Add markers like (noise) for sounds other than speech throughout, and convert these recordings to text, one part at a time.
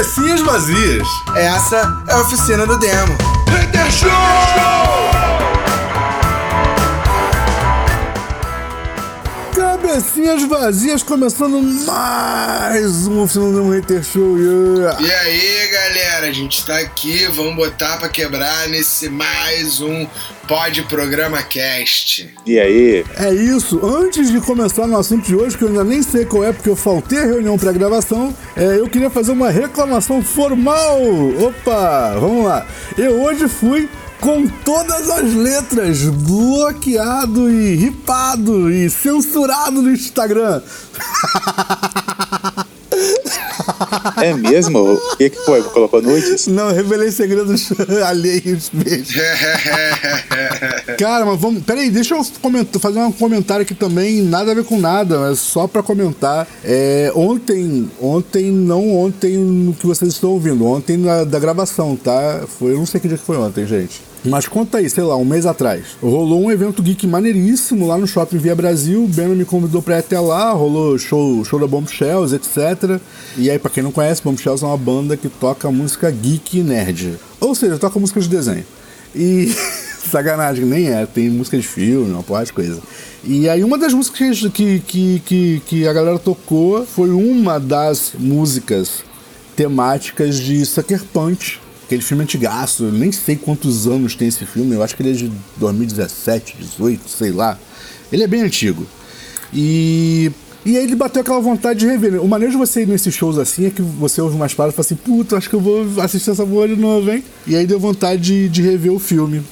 Cabecinhas vazias. Essa é a oficina do demo. Hater Show! Cabecinhas vazias, começando mais um Oficina do Hater Show. Yeah. E aí, galera, a gente tá aqui, vamos botar pra quebrar nesse mais um Pod Programa Cast. E aí? É isso. Antes de começar no assunto de hoje, que eu ainda nem sei qual é, porque eu faltei a reunião pra gravação, é, eu queria fazer uma reclamação formal. Opa, vamos lá. Eu hoje fui com todas as letras bloqueado e ripado e censurado no Instagram. (laughs) É mesmo? O que, que foi? Colocou nudes? Não, revelei segredos alheios mesmo. (laughs) Cara, mas vamos. Peraí, deixa eu comentar, fazer um comentário aqui também, nada a ver com nada, mas só pra comentar. É, ontem, ontem, não ontem no que vocês estão ouvindo, ontem na, da gravação, tá? Foi, eu não sei que dia que foi ontem, gente. Mas conta aí, sei lá, um mês atrás. Rolou um evento geek maneiríssimo lá no Shopping Via Brasil. O Beno me convidou pra ir até lá. Rolou show, show da Bombshells, etc. E aí, pra quem não conhece, Bombshells é uma banda que toca música geek e nerd. Ou seja, toca música de desenho. E. (laughs) Sacanagem, nem é. Tem música de filme, uma porra de coisa. E aí, uma das músicas que, que, que, que a galera tocou foi uma das músicas temáticas de Sucker Punch Aquele filme antigaço, eu nem sei quantos anos tem esse filme, eu acho que ele é de 2017, 18, sei lá. Ele é bem antigo. E. E aí ele bateu aquela vontade de rever. O maneiro de você ir nesses shows assim é que você ouve umas paradas e fala assim, puta, acho que eu vou assistir essa porra de novo, hein? E aí deu vontade de, de rever o filme.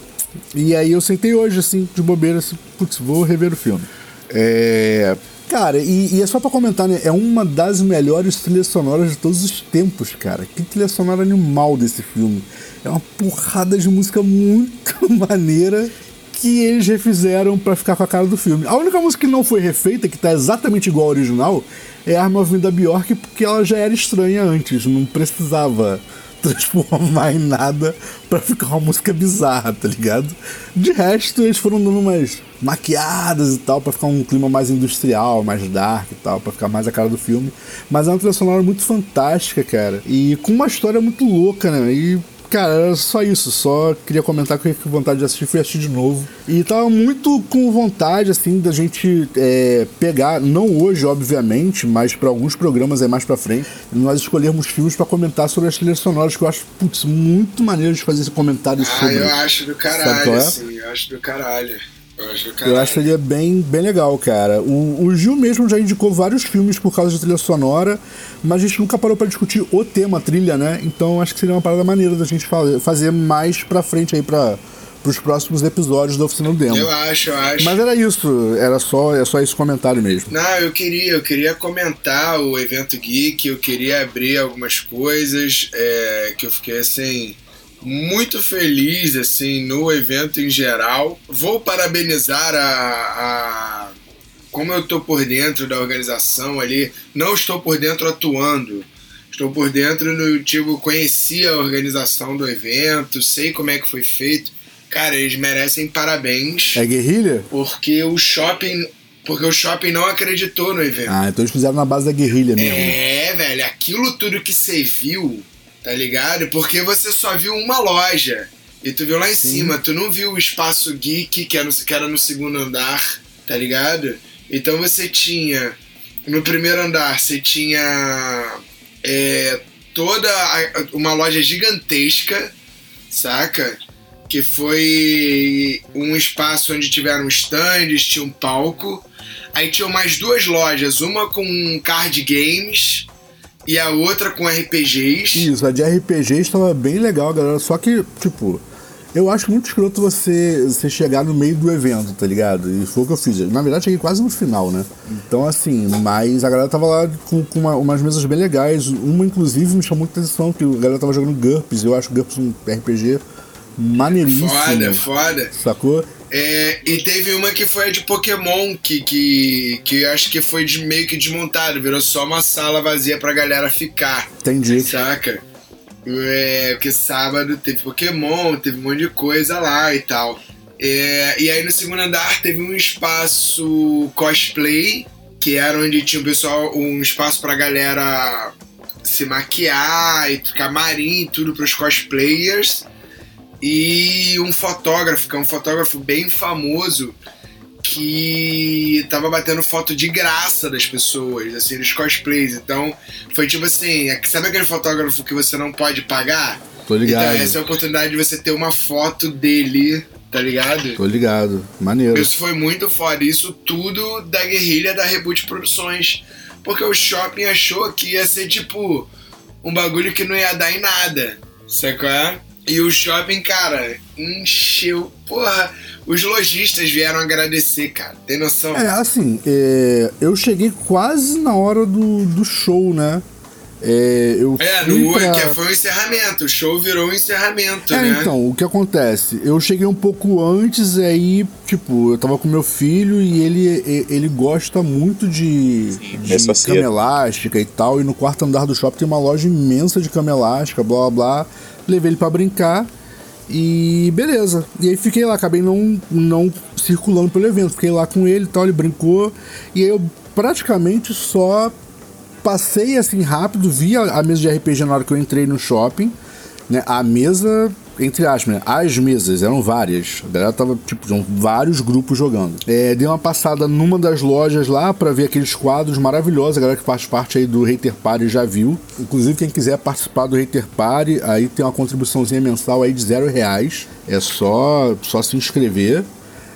E aí eu sentei hoje, assim, de bobeira, assim, putz, vou rever o filme. É. Cara, e, e, é só pra comentar, né? É uma das melhores trilhas sonoras de todos os tempos, cara. Que trilha sonora animal desse filme. É uma porrada de música muito (laughs) maneira que eles refizeram para ficar com a cara do filme. A única música que não foi refeita, que tá exatamente igual ao original, é a Arma Vinda Bjork, porque ela já era estranha antes, não precisava transformar em nada para ficar uma música bizarra, tá ligado? De resto, eles foram dando umas maquiadas e tal, para ficar um clima mais industrial, mais dark e tal, para ficar mais a cara do filme. Mas é uma trilha sonora muito fantástica, cara. E com uma história muito louca, né? E Cara, era só isso, só queria comentar que eu com vontade de assistir, fui assistir de novo. E tava muito com vontade, assim, da gente é, pegar, não hoje, obviamente, mas para alguns programas aí mais pra frente, nós escolhermos filmes para comentar sobre as trilhas sonoras, que eu acho, putz, muito maneiro de fazer esse comentário ah, sobre. Ah, eu acho do caralho, é? sim, eu acho do caralho. Eu acho, eu acho que ele é bem, bem legal, cara. O, o Gil mesmo já indicou vários filmes por causa de trilha sonora, mas a gente nunca parou para discutir o tema trilha, né? Então acho que seria uma parada maneira da gente fazer mais pra frente aí pra, pros próximos episódios da Oficina do Demo. Eu acho, eu acho. Mas era isso, era só, é só esse comentário mesmo. Não, eu queria, eu queria comentar o evento geek, eu queria abrir algumas coisas é, que eu fiquei assim muito feliz assim no evento em geral. Vou parabenizar a, a como eu estou por dentro da organização ali. Não estou por dentro atuando. Estou por dentro no tipo conheci a organização do evento, sei como é que foi feito. Cara, eles merecem parabéns. É guerrilha? Porque o shopping porque o shopping não acreditou no evento. Ah, então eles fizeram na base da guerrilha mesmo. É, velho, aquilo tudo que você viu tá ligado? Porque você só viu uma loja. E tu viu lá em Sim. cima, tu não viu o espaço geek que era, no, que era no segundo andar, tá ligado? Então você tinha. No primeiro andar você tinha é, toda a, uma loja gigantesca, saca? Que foi um espaço onde tiveram stands, tinha um palco. Aí tinham mais duas lojas, uma com card games e a outra com RPGs. Isso, a de RPGs estava bem legal, galera. Só que, tipo, eu acho muito escroto você, você chegar no meio do evento, tá ligado? E foi o que eu fiz. Na verdade, cheguei quase no final, né? Então, assim, mas a galera tava lá com, com uma, umas mesas bem legais. Uma, inclusive, me chamou muita atenção, que a galera tava jogando GURPS. Eu acho GURPS um RPG maneiríssimo. Foda, foda. Sacou? É, e teve uma que foi a de Pokémon, que, que, que acho que foi de, meio que desmontado, virou só uma sala vazia pra galera ficar. Entendi. Saca? É, porque sábado teve Pokémon, teve um monte de coisa lá e tal. É, e aí no segundo andar teve um espaço cosplay, que era onde tinha o pessoal, um espaço pra galera se maquiar e camarim e tudo pros cosplayers. E um fotógrafo, que é um fotógrafo bem famoso, que tava batendo foto de graça das pessoas, assim, dos cosplays. Então, foi tipo assim, é sabe aquele fotógrafo que você não pode pagar? Tô ligado. Então, essa é a oportunidade de você ter uma foto dele, tá ligado? Tô ligado. Maneiro. Isso foi muito foda. Isso tudo da guerrilha da Reboot Produções. Porque o shopping achou que ia ser tipo um bagulho que não ia dar em nada. Sacou? E o shopping, cara, encheu. Porra, os lojistas vieram agradecer, cara. Tem noção? É, assim, é, eu cheguei quase na hora do, do show, né? É, eu É, no pra- que foi um encerramento. O show virou um encerramento, É, né? então, o que acontece? Eu cheguei um pouco antes, aí, tipo, eu tava com meu filho e ele, e- ele gosta muito de, de cama elástica e tal. E no quarto andar do shopping tem uma loja imensa de cama elástica, blá blá blá. Levei ele pra brincar e beleza. E aí fiquei lá, acabei não, não circulando pelo evento. Fiquei lá com ele e tal, ele brincou. E aí eu praticamente só passei assim rápido, vi a, a mesa de RPG na hora que eu entrei no shopping, né? A mesa, entre aspas, né? As mesas, eram várias. A galera tava, tipo, vários grupos jogando. É, dei uma passada numa das lojas lá pra ver aqueles quadros maravilhosos. A galera que faz parte aí do Hater Party já viu. Inclusive, quem quiser participar do Hater Party, aí tem uma contribuiçãozinha mensal aí de zero reais. É só, só se inscrever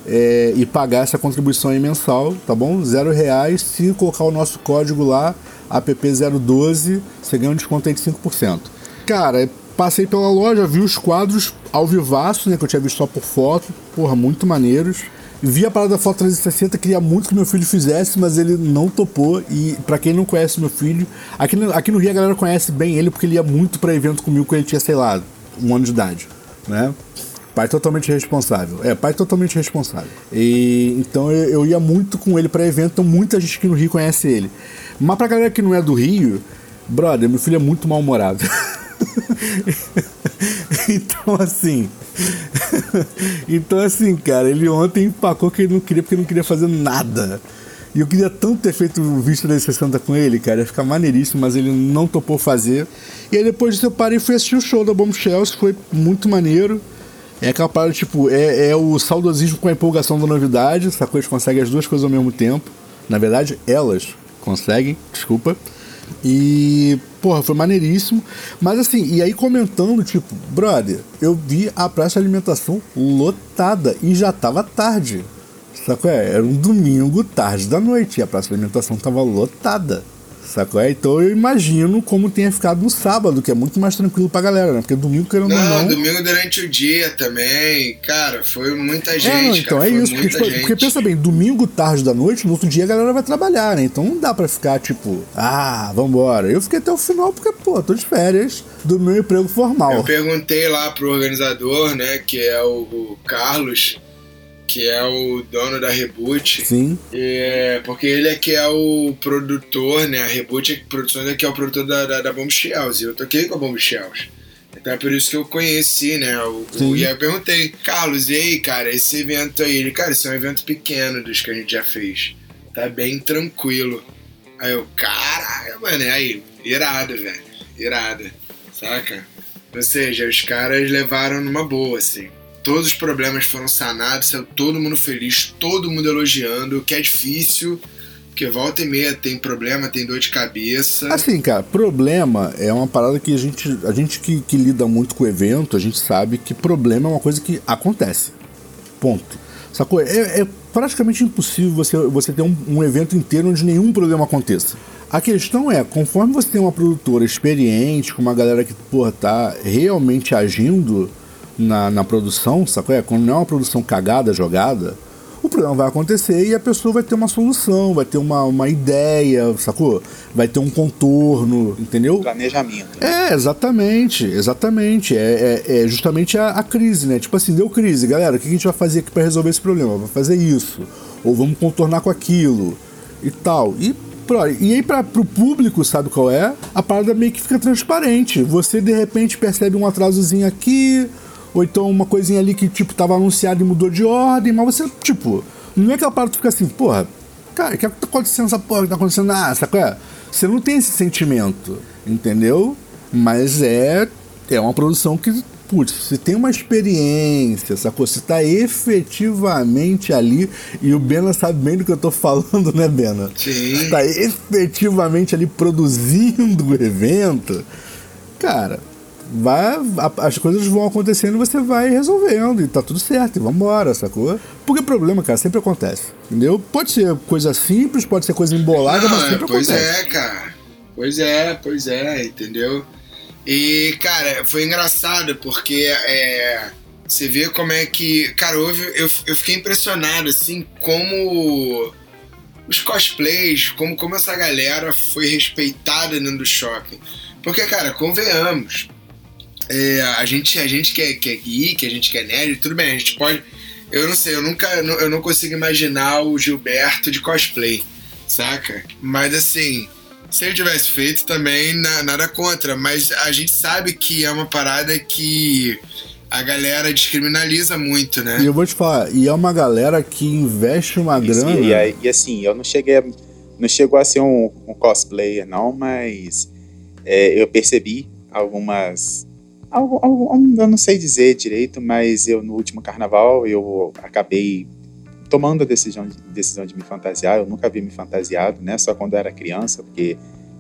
é, e pagar essa contribuição aí mensal, tá bom? Zero reais. Se colocar o nosso código lá, app012, você ganha um desconto aí de 5%. Cara, passei pela loja, vi os quadros ao vivaço, né? Que eu tinha visto só por foto, porra, muito maneiros. Vi a parada da foto 360, queria muito que meu filho fizesse, mas ele não topou. E pra quem não conhece meu filho, aqui no, aqui no Rio a galera conhece bem ele porque ele ia muito pra evento comigo quando ele tinha, sei lá, um ano de idade, né? Pai totalmente responsável. É, pai totalmente responsável. E então eu, eu ia muito com ele pra evento, então muita gente aqui no Rio conhece ele. Mas pra galera que não é do Rio, brother, meu filho é muito mal-humorado. (laughs) (laughs) então assim. (laughs) então assim, cara, ele ontem empacou que ele não queria porque não queria fazer nada. E eu queria tanto ter feito o vídeo 360 com ele, cara, ia ficar maneiríssimo, mas ele não topou fazer. E aí depois disso eu parei e fui assistir o show da Bombshells, foi muito maneiro. É aquela parada, tipo, é, é o saudosismo com a empolgação da novidade, sacou? Eles conseguem as duas coisas ao mesmo tempo. Na verdade, elas conseguem, desculpa. E, porra, foi maneiríssimo. Mas assim, e aí comentando, tipo, brother, eu vi a praça de alimentação lotada e já tava tarde. Sacou? É? Era um domingo, tarde da noite, e a praça de alimentação tava lotada. Sacou? É? Então eu imagino como tenha ficado no sábado, que é muito mais tranquilo pra galera, né? Porque domingo, querendo Não, não. domingo durante o dia também. Cara, foi muita gente. É, não, então cara, é isso. Porque, tipo, porque pensa bem, domingo, tarde da noite, no outro dia a galera vai trabalhar, né? Então não dá pra ficar tipo, ah, vambora. Eu fiquei até o final porque, pô, tô de férias do meu emprego formal. Eu perguntei lá pro organizador, né, que é o, o Carlos, que é o dono da Reboot. Sim. É, porque ele é que é o produtor, né? A Reboot é Produções é que é o produtor da, da, da Bomb Shells. E eu toquei com a Bomb Shells. Então é por isso que eu conheci, né? O, o, e aí eu perguntei, Carlos, e aí, cara, esse evento aí? Ele, cara, esse é um evento pequeno dos que a gente já fez. Tá bem tranquilo. Aí eu, caralho, mano, aí, irado, velho. Irado. Saca? Ou seja, os caras levaram numa boa, assim. Todos os problemas foram sanados, saiu todo mundo feliz, todo mundo elogiando, que é difícil, porque volta e meia tem problema, tem dor de cabeça. Assim, cara, problema é uma parada que a gente, a gente que, que lida muito com o evento, a gente sabe que problema é uma coisa que acontece. Ponto. Sacou? É, é praticamente impossível você, você ter um, um evento inteiro onde nenhum problema aconteça. A questão é, conforme você tem uma produtora experiente, com uma galera que, porra, tá realmente agindo na, na produção, sacou? É, quando não é uma produção cagada, jogada, o problema vai acontecer e a pessoa vai ter uma solução, vai ter uma, uma ideia, sacou? Vai ter um contorno, entendeu? Planejamento. É, exatamente, exatamente. É, é, é justamente a, a crise, né? Tipo assim, deu crise, galera, o que a gente vai fazer aqui para resolver esse problema? Vai fazer isso. Ou vamos contornar com aquilo e tal. E, pro- e aí, para pro público, sabe qual é? A parada meio que fica transparente. Você de repente percebe um atrasozinho aqui, ou então uma coisinha ali que, tipo, tava anunciado e mudou de ordem, mas você, tipo, não é aquela parada que fica assim, porra, Cara, o que, é que tá acontecendo essa porra que tá acontecendo? Ah, sabe qual é? Você não tem esse sentimento, entendeu? Mas é, é uma produção que, putz, você tem uma experiência, sacou? Você tá efetivamente ali, e o Bena sabe bem do que eu tô falando, né, Bena? Sim. Você tá efetivamente ali produzindo o evento. Cara, vai, a- as coisas vão acontecendo e você vai resolvendo, e tá tudo certo, e vambora, sacou? Porque problema, cara, sempre acontece, entendeu? Pode ser coisa simples, pode ser coisa embolada, mas Não, sempre pois acontece. é, cara. Pois é, pois é, entendeu? E, cara, foi engraçado porque é, você vê como é que. Cara, houve, eu, eu fiquei impressionado, assim, como os cosplays, como, como essa galera foi respeitada dentro do shopping. Porque, cara, convenhamos. É, a gente, a gente que, é, que é geek, a gente que é nerd, tudo bem, a gente pode. Eu não sei, eu nunca. Eu não consigo imaginar o Gilberto de cosplay, saca? Mas assim, se ele tivesse feito também, na- nada contra. Mas a gente sabe que é uma parada que a galera descriminaliza muito, né? E eu vou te falar, e é uma galera que investe uma Isso, grana. E, aí- e assim, eu não cheguei a, não chegou a ser um, um cosplayer, não, mas é, eu percebi algumas. Algo- algo- eu não sei dizer direito, mas eu no último carnaval eu acabei tomando a decisão, de- decisão de me fantasiar. Eu nunca havia me fantasiado, né? Só quando eu era criança, porque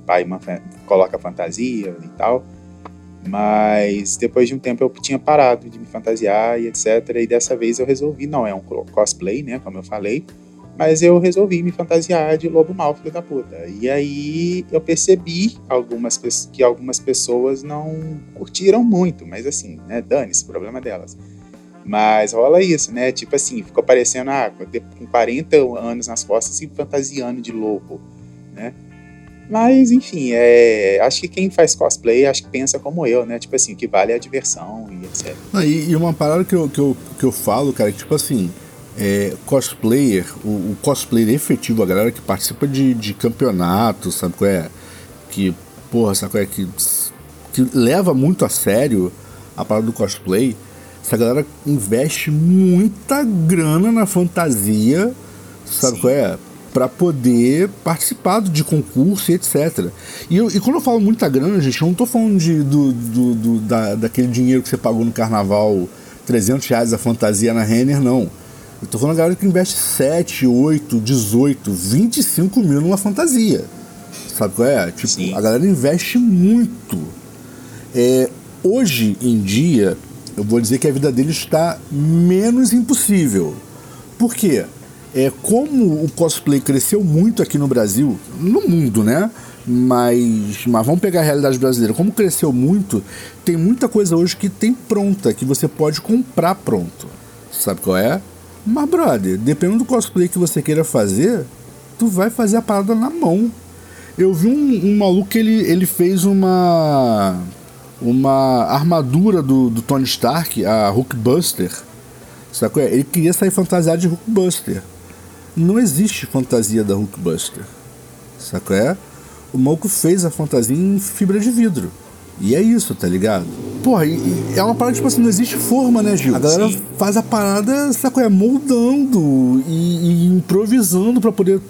pai e mãe coloca fantasia e tal. Mas depois de um tempo eu tinha parado de me fantasiar e etc. E dessa vez eu resolvi, não é um co- cosplay, né? Como eu falei. Mas eu resolvi me fantasiar de lobo mal, filho da puta. E aí eu percebi algumas, que algumas pessoas não curtiram muito, mas assim, né? Dane-se, problema delas. Mas rola isso, né? Tipo assim, ficou parecendo, ah, com 40 anos nas costas e fantasiando de lobo, né? Mas, enfim, é, acho que quem faz cosplay, acho que pensa como eu, né? Tipo assim, o que vale é a diversão e etc. Não, e, e uma parada que eu, que, eu, que eu falo, cara, é que tipo assim, é, cosplayer, o, o cosplayer efetivo, a galera que participa de, de campeonato, sabe qual é? Que, porra, sabe qual é? Que, que leva muito a sério a parada do cosplay. Essa galera investe muita grana na fantasia, sabe Sim. qual é? Pra poder participar de concurso e etc. E, eu- e quando eu falo muita grana, gente, eu não tô falando de, do, do, do- da, daquele dinheiro que você pagou no carnaval, 300 reais a fantasia na Renner, não. Eu tô falando da galera que investe 7, 8, 18, 25 mil numa fantasia. Sabe qual é? Tipo, Sim. a galera investe muito. É, hoje em dia, eu vou dizer que a vida deles está menos impossível. Por quê? É, como o cosplay cresceu muito aqui no Brasil, no mundo, né? Mas, mas vamos pegar a realidade brasileira. Como cresceu muito, tem muita coisa hoje que tem pronta, que você pode comprar pronto. Sabe qual é? Mas, brother, dependendo do cosplay que você queira fazer, tu vai fazer a parada na mão. Eu vi um, um maluco que ele, ele fez uma uma armadura do, do Tony Stark, a Hulkbuster. Qual é? Ele queria sair fantasiado de Hulkbuster. Não existe fantasia da Hulkbuster. Qual é? O maluco fez a fantasia em fibra de vidro. E é isso, tá ligado? Porra, e, e é uma parada tipo assim, não existe forma, né, Gil? A galera Sim. faz a parada, qual é? Moldando e, e improvisando pra poder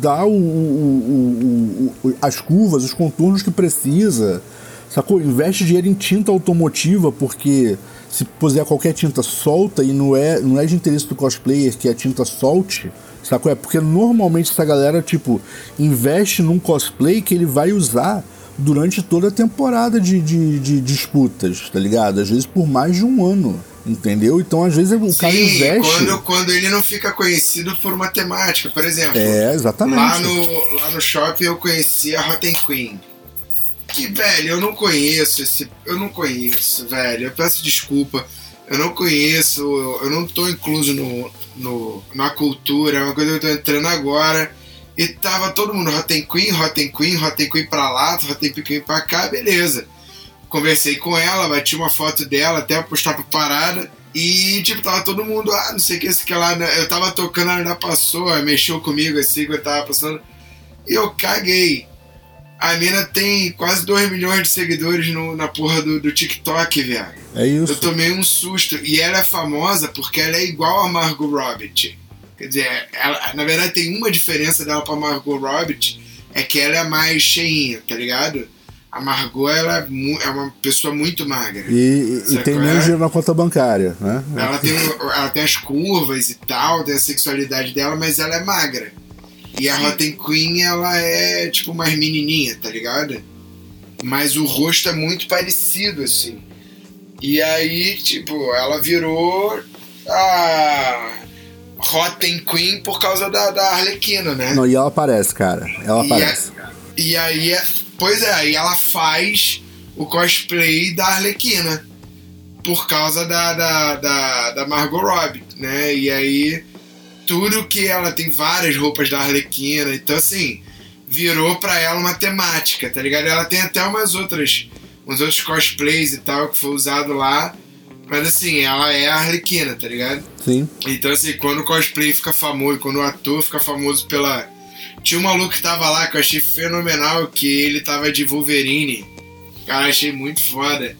dar o, o- o- o- as curvas, os contornos que precisa. Sacou? Investe dinheiro em tinta automotiva, porque se puser qualquer tinta solta e não é, não é de interesse do cosplayer que a tinta solte, sacou? É porque normalmente essa galera, tipo, investe num cosplay que ele vai usar durante toda a temporada de, de, de disputas, tá ligado? Às vezes por mais de um ano, entendeu? Então, às vezes o cara Sim, investe. quando, quando ele não fica conhecido por uma temática. Por exemplo, É, exatamente. lá no, lá no shopping eu conheci a Rotten Queen. Que, velho, eu não conheço esse. Eu não conheço, velho. Eu peço desculpa. Eu não conheço, eu não tô incluso no, no, na cultura, é uma coisa que eu tô entrando agora. E tava todo mundo Rotten Queen, Rotten Queen, Rotten Queen pra lá, Rotten Queen pra cá, beleza. Conversei com ela, bati uma foto dela, até postar pra parada. E, tipo, tava todo mundo, ah, não sei o que, esse que lá. né? Eu tava tocando, ela ainda passou, mexeu comigo assim, que eu tava passando. E eu caguei. A mina tem quase 2 milhões de seguidores no- na porra do, do TikTok, velho. É isso. Eu tomei um susto. E ela é famosa porque ela é igual a Margot Robbie. Quer dizer, ela, na verdade tem uma diferença dela pra Margot Robbie, é que ela é mais cheinha, tá ligado? A Margot, ela é, mu- é uma pessoa muito magra. E, e- tem qual menos é? dinheiro na conta bancária, né? Ela tem, ela tem as curvas e tal, tem a sexualidade dela, mas ela é magra. E a Rotten Queen, ela é tipo mais menininha, tá ligado? Mas o rosto é muito parecido, assim. E aí, tipo, ela virou a Rotten Queen por causa da, da Arlequina, né? Não, e ela aparece, cara. Ela E, aparece. a- e aí, é- pois é, aí ela faz o cosplay da Arlequina por causa da, da, da, da Margot Robbie, né? E aí, tudo que ela tem várias roupas da Arlequina, então assim, virou pra ela uma temática, tá ligado? Ela tem até umas outras, uns outros cosplays e tal que foi usado lá, mas assim, ela é a Arlequina, tá ligado? Sim. Então, assim, quando o cosplay fica famoso, quando o ator fica famoso pela. Tinha um maluco que tava lá que eu achei fenomenal, que ele tava de Wolverine. Cara, achei muito foda.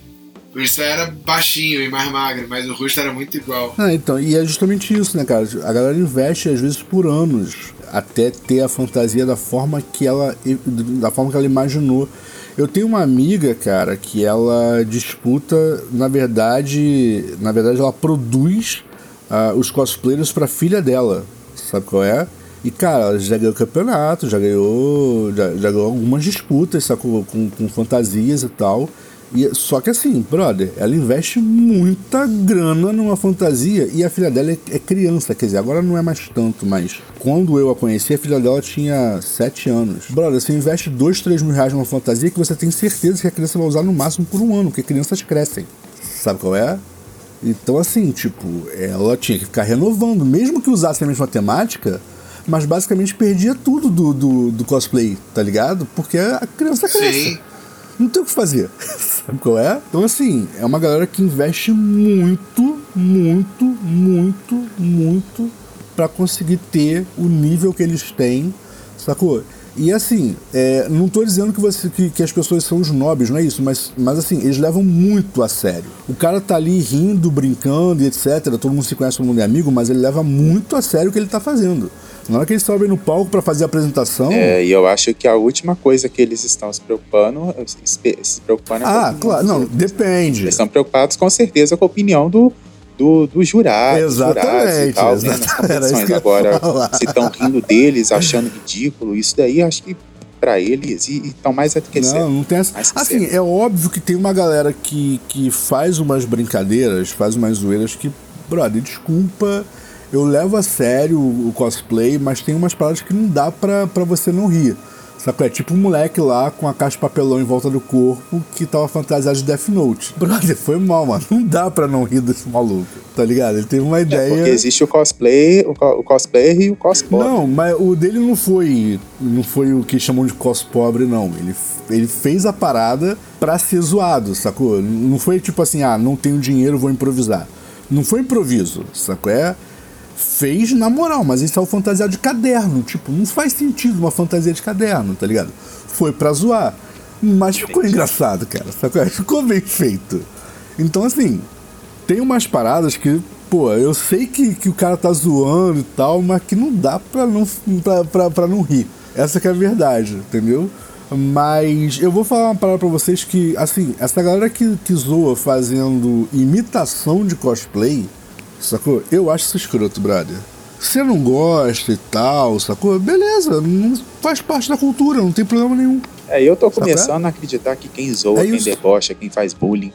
Por isso era baixinho e mais magro, mas o rosto era muito igual. Ah, então, e é justamente isso, né, cara? A galera investe, às vezes, por anos até ter a fantasia da forma que ela. da forma que ela imaginou. Eu tenho uma amiga, cara, que ela disputa, na verdade. Na verdade, ela produz ah, os cosplayers pra filha dela. Sabe qual é? E, cara, ela já ganhou campeonato, já ganhou. Já, já ganhou algumas disputas? Com, com fantasias e tal. E, só que assim, brother, ela investe muita grana numa fantasia e a filha dela é, é criança, quer dizer, agora não é mais tanto, mas quando eu a conheci, a filha dela tinha 7 anos. Brother, você investe 2, 3 mil reais numa fantasia que você tem certeza que a criança vai usar no máximo por um ano, porque crianças crescem. Sabe qual é? Então, assim, tipo, ela tinha que ficar renovando, mesmo que usasse a mesma temática, mas basicamente perdia tudo do, do, do cosplay, tá ligado? Porque a criança cresce. Sim. Não tem o que fazer. (laughs) Sabe qual é? Então, assim, é uma galera que investe muito, muito, muito, muito pra conseguir ter o nível que eles têm, sacou? E assim, é, não tô dizendo que, você, que, que as pessoas são os nobres, não é isso, mas, mas assim, eles levam muito a sério. O cara tá ali rindo, brincando e etc. Todo mundo se conhece, todo mundo é amigo, mas ele leva muito a sério o que ele tá fazendo. Na hora que eles sobem no palco pra fazer a apresentação. É, e eu acho que a última coisa que eles estão se preocupando, se preocupando é ah, claro, não, depende. Eles estão preocupados com certeza com a opinião do, do, do jurado, Exatamente, jurados e tal, né, nas exatamente. (laughs) Agora, se estão rindo deles, achando ridículo, isso daí acho que pra eles, e estão mais é do que Não, certo. não tem essa. Assim, certo. é óbvio que tem uma galera que, que faz umas brincadeiras, faz umas zoeiras que, brother, desculpa, eu levo a sério o cosplay, mas tem umas paradas que não dá pra, pra você não rir. Sabe? É tipo um moleque lá com a caixa de papelão em volta do corpo que tava fantasiado de Death Note. (laughs) Brother, foi mal, mano. Não dá pra não rir desse maluco. Tá ligado? Ele teve uma É, ideia. porque existe o cosplay, o, co- o cosplayer e o cosplay. Não, mas o dele não foi não foi o que chamam de cos pobre, não. Ele, ele fez a parada pra ser zoado, sacou? Não foi tipo assim, ah, não tenho dinheiro, vou improvisar. Não foi improviso, sacou? É, fez na moral, mas ele saiu fantasiado de caderno. Tipo, não faz sentido uma fantasia de caderno, tá ligado? Foi pra zoar. Mas ficou engraçado, cara, sacou? (laughs) Ficou bem feito. Então, assim, tem umas paradas que, pô, eu sei que, que o cara tá zoando e tal, mas que não dá pra não, pra, pra, pra não rir. Essa que é a verdade, entendeu? Mas eu vou falar uma parada pra vocês que, assim, essa galera que, que zoa fazendo imitação de cosplay, sacou? Eu acho isso escroto, brother. Você não gosta e tal, sacou? Beleza, não faz parte da cultura, não tem problema nenhum. É, eu tô Sabe? começando a acreditar que quem zoa, É quem isso. debocha, quem faz bullying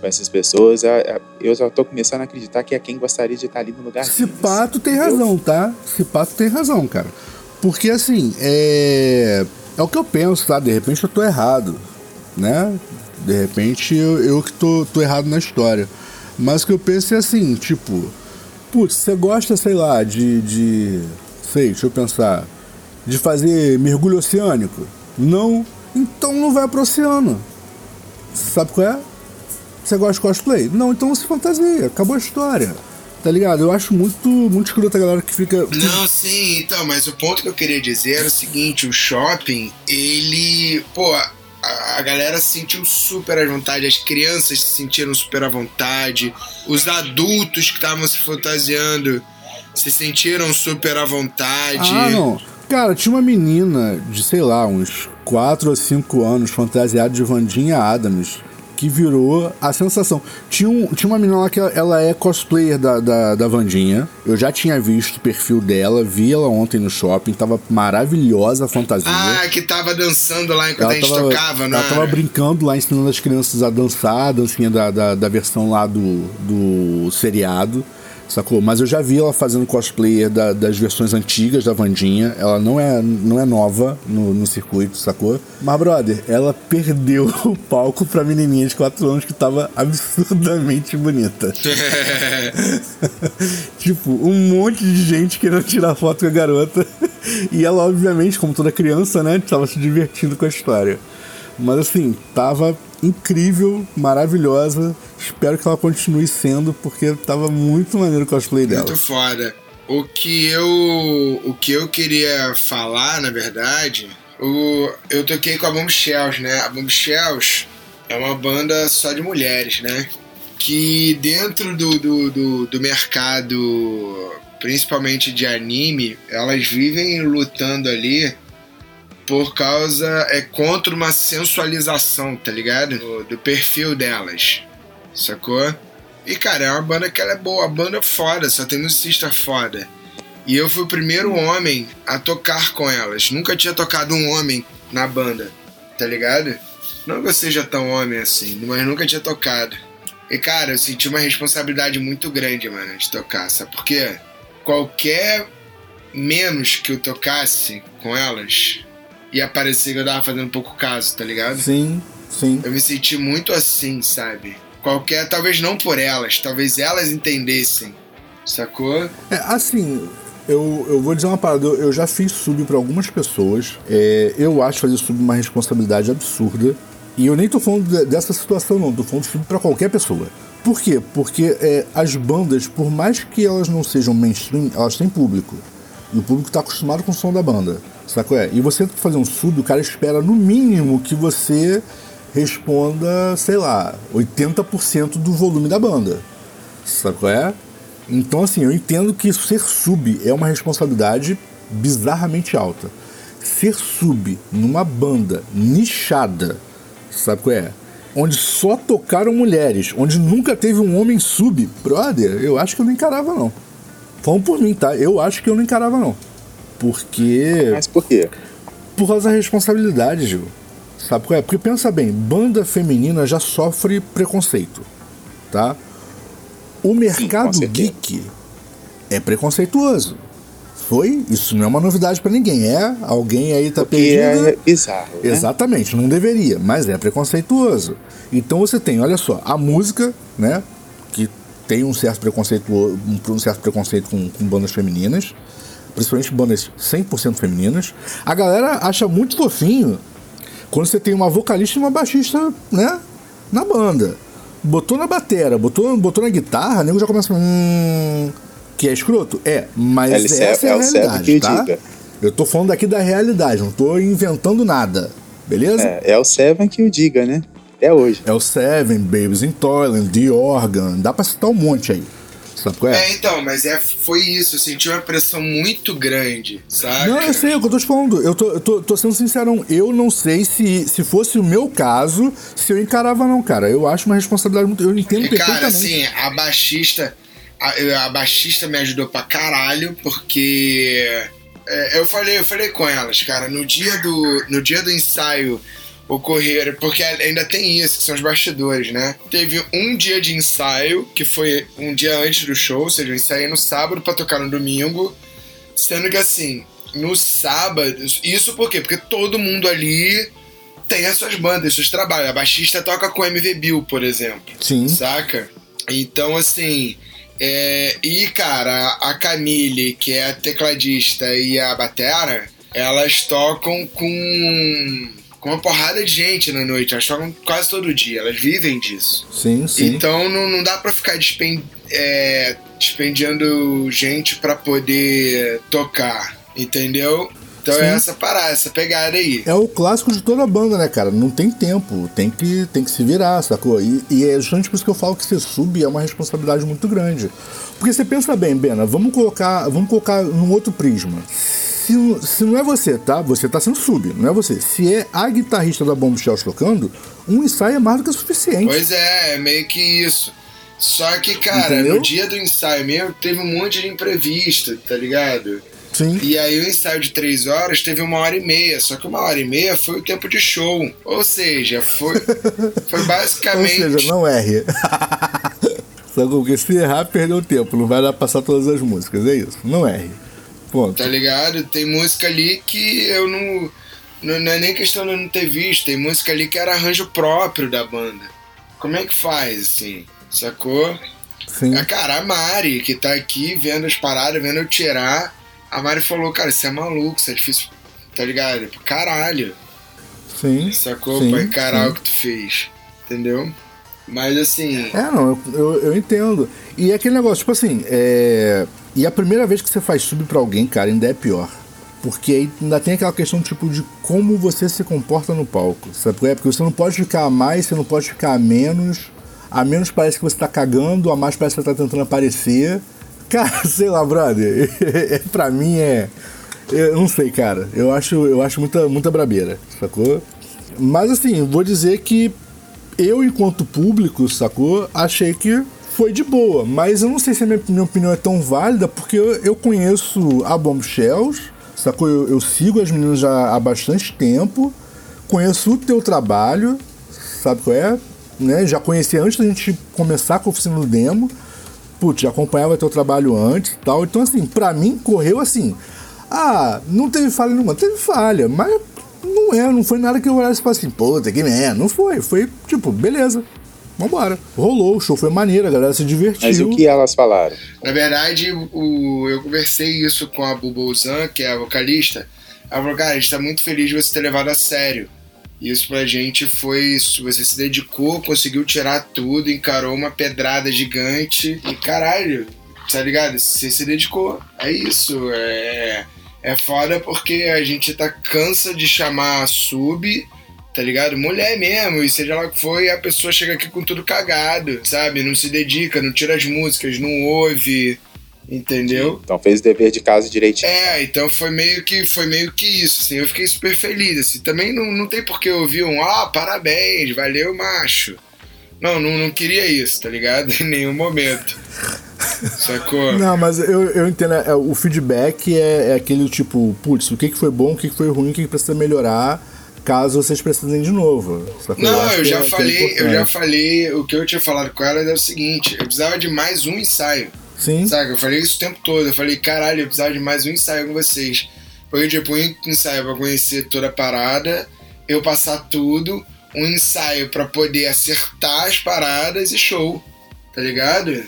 com essas pessoas, é- é- eu já tô começando a acreditar que é quem gostaria de estar ali no lugar Se tu tem entendeu? razão, tá? Se pá, tu tem razão, cara. Porque assim, é. É o que eu penso, tá? De repente eu tô errado, né? De repente eu, eu que tô, tô errado na história. Mas o que eu penso é assim, tipo, putz, você gosta, sei lá, de. de sei, deixa eu pensar. De fazer mergulho oceânico? Não? Então não vai pro oceano. Sabe qual é? Você gosta de cosplay? Não, então se fantasia, acabou a história. Tá ligado? Eu acho muito, muito escroto a galera que fica. Não, sim, então, mas o ponto que eu queria dizer era o seguinte: o shopping, ele. Pô, a, galera se sentiu super à vontade, as crianças se sentiram super à vontade, os adultos que estavam se fantasiando se sentiram super à vontade? Ah, não. Cara, tinha uma menina de, sei lá, uns 4 ou 5 anos, fantasiada de Vandinha Adams, que virou a sensação. Tinha, um, tinha uma menina lá que ela é cosplayer da, da, da Vandinha. Eu já tinha visto o perfil dela, vi ela ontem no shopping, tava maravilhosa a fantasia. Ah, que tava dançando lá enquanto ela a gente tava, tocava, né? Ela tava brincando lá, ensinando as crianças a dançar, a dancinha da, da, da versão lá do, do seriado sacou? Mas eu já vi ela fazendo cosplayer da, das versões antigas da Vandinha. Ela não é, não é nova no, no circuito, sacou? Mas, brother, ela perdeu (laughs) o palco pra menininha de 4 anos que tava absurdamente bonita. (laughs) tipo, um monte de gente querendo tirar foto com a garota. E ela, obviamente, como toda criança, né, tava se divertindo com a história. Mas assim, tava incrível, maravilhosa. Espero que ela continue sendo, porque tava muito maneiro o cosplay dela. Muito foda. O que eu, o que eu queria falar, na verdade, o, eu toquei com a Bombshells, né? A Bombshells é uma banda só de mulheres, né? Que dentro do, do, do, do mercado, principalmente de anime, elas vivem lutando ali por causa é contra uma sensualização, tá ligado? Do, do, perfil delas, sacou? E cara, é uma banda que ela é boa, a banda é foda, só tem musicista foda. E eu fui o primeiro homem a tocar com elas. Nunca tinha tocado um homem na banda, tá ligado? Não que eu seja tão homem assim, mas nunca tinha tocado. E cara, eu senti uma responsabilidade muito grande, mano, de tocar, sabe por quê? Qualquer menos que eu tocasse com elas, ia parecer que eu tava fazendo pouco caso, tá ligado? Sim, sim. Eu me senti muito assim, sabe? Qualquer, talvez não por elas, talvez elas entendessem, sacou? É, assim, eu, eu vou dizer uma parada, eu, já fiz sub para algumas pessoas. É, eu acho fazer sub uma responsabilidade absurda. E eu nem tô falando de, dessa situação, não, tô falando sub pra qualquer pessoa. Por quê? Porque é, as bandas, por mais que elas não sejam mainstream, elas têm público. E o público tá acostumado com o som da banda. Sacou? É? E você fazer um sub, o cara espera no mínimo que você responda, sei lá, 80% do volume da banda. Sacou? É? Então, assim, eu entendo que ser sub é uma responsabilidade bizarramente alta. Ser sub numa banda nichada, sabe qual é? Onde só tocaram mulheres, onde nunca teve um homem sub, brother, eu acho que eu não encarava não. Falando por mim, tá? Eu acho que eu não encarava não. Porque. Mas por quê? Por causa da responsabilidade, Gil. Sabe qual é? Porque pensa bem, banda feminina já sofre preconceito, tá? O mercado Sim, geek é preconceituoso. Foi? Isso não é uma novidade para ninguém. É alguém aí tá Porque pedindo. É bizarro. Né? Exatamente, não deveria, mas é preconceituoso. Então você tem, olha só, a música, né? Tem um certo preconceito, um certo preconceito com, com bandas femininas principalmente bandas 100% femininas, a galera acha muito fofinho quando você tem uma vocalista e uma baixista, né, na banda. Botou na batera, botou, botou na guitarra, o nego já começa hum, que é escroto? É, mas LC, essa é, é a realidade, tá? Diga. Eu tô falando aqui da realidade, não tô inventando nada, beleza? É, é o Seven que o diga, né? Até hoje. É o Seven, Babies in Toyland, The Organ, dá pra citar um monte aí. Sabe qual é? É, então, mas é, foi isso. Eu senti uma pressão muito grande, sabe? Não, eu sei, é o que eu tô te falando. Eu tô, eu tô, tô sendo sincerão. Eu não sei se, se fosse o meu caso, se eu encarava, não, cara. Eu acho uma responsabilidade muito. Eu entendo perfeitamente. Cara, assim, a baixista. A, a baixista me ajudou pra caralho, porque. É, eu falei, eu falei com elas, cara, no dia do, no dia do ensaio ocorreram, porque ainda tem isso, que são os bastidores, né? Teve um dia de ensaio, que foi um dia antes do show, ou seja, eu ensaiei no sábado para tocar no domingo, sendo que assim, no sábado, isso por quê? Porque todo mundo ali tem as suas bandas, seus trabalhos. A baixista toca com MV Bill, por exemplo. Sim. Saca? Então, assim. É, e, cara, a Camille, que é a tecladista, e a Batera, elas tocam com com uma porrada de gente na noite. Elas tocam quase todo dia, elas vivem disso. Sim, sim. Então não, não dá para ficar despend, é, gente para poder tocar, entendeu? Então Sim. é essa parada, essa pegada aí. É o clássico de toda a banda, né, cara? Não tem tempo, tem que, tem que se virar, sacou? E, e é justamente por isso que eu falo que ser sub é uma responsabilidade muito grande. Porque você pensa bem, Bena, vamos colocar, vamos colocar num outro prisma. Se, se não é você, tá? Você tá sendo sub, não é você. Se é a guitarrista da Bomb Shells tocando, um ensaio é mais do que suficiente. Pois é, é meio que isso. Só que, cara, Entendeu? no dia do ensaio mesmo, teve um monte de imprevisto, tá ligado? Sim. E aí o ensaio de três horas teve uma hora e meia, só que uma hora e meia foi o tempo de show. Ou seja, foi, (laughs) foi Ou basicamente. seja, não erre. (laughs) Sacou? Porque se errar, perdeu tempo. Não vai dar pra passar todas as músicas. É isso. Não erre. Ponto. Tá ligado? Tem música ali que eu não. Não, não é nem questão de eu não ter visto, tem música ali que era arranjo próprio da banda. Como é que faz, assim? Sacou? Sim. A cara, a Mari, que tá aqui vendo as paradas, vendo eu tirar, a Mari falou, cara, isso é maluco, isso é difícil, tá ligado? Caralho, Sim. sacou? Sim, pra encarar o que tu fez, entendeu? Mas assim, É, não, eu, eu, eu entendo. E é aquele negócio, tipo assim, é... E a primeira vez que você faz sub pra alguém, cara, ainda é pior. Porque aí ainda tem aquela questão, tipo, de como você se comporta no palco. Sabe? Porque você não pode ficar a mais, você não pode ficar a menos. A menos parece que você tá cagando, a mais parece que você tá tentando aparecer. (laughs) Cara, sei lá, brother. (laughs) pra mim é. Eu não sei, cara. Eu acho, eu acho muita, muita brabeira, sacou? Mas assim, vou dizer que eu, enquanto público, sacou? Achei que foi de boa. Mas eu não sei se a minha, minha opinião é tão válida, porque eu, eu conheço a Bombshells, sacou? Eu, eu sigo as meninas já há bastante tempo, conheço o teu trabalho, sabe qual é? Né? Já conheci antes da gente começar com a oficina do demo. Putz, já acompanhava teu trabalho antes e tal. Então, assim, pra mim correu assim. Ah, não teve falha nenhuma. Teve falha, mas não é, não foi nada que eu olhasse e falasse assim, puta, que merda. Não foi. Foi tipo, beleza. Vambora. Rolou, o show foi maneiro, a galera se divertiu. Mas o que elas falaram? na verdade, o, eu conversei isso com a Bubozan, que é a vocalista. Ela falou, cara, a gente tá muito feliz de você ter levado a sério. Isso pra gente foi isso. Você se dedicou, conseguiu tirar tudo, encarou uma pedrada gigante. E caralho, tá ligado? Você se dedicou. É isso. É, é foda porque a gente tá cansa de chamar sub, tá ligado? Mulher mesmo, e seja lá o que for, e a pessoa chega aqui com tudo cagado, sabe? Não se dedica, não tira as músicas, não ouve. Entendeu? Então fez o dever de casa direitinho. É, então foi meio que foi meio que isso, assim, eu fiquei super feliz, assim, também não, não tem por que eu ouvir um, ah, parabéns, valeu, macho. Não, não, não queria isso, tá ligado? (laughs) Em nenhum momento. Sacou? Não, mas eu, eu entendo. é, o feedback é, é aquele tipo, putz, o que, que foi bom, o que, que foi ruim, o que, que precisa melhorar, caso vocês precisem de novo. Não, eu já é- que é falei, eu já falei, o que eu tinha falado com ela é o seguinte, eu precisava de mais um ensaio. Sim, Saca? Eu falei isso o tempo todo. Eu falei, caralho, eu precisava de mais um ensaio com vocês. Porque, tipo, um ensaio pra conhecer toda a parada, eu passar tudo, um ensaio pra poder acertar as paradas e show. Tá ligado?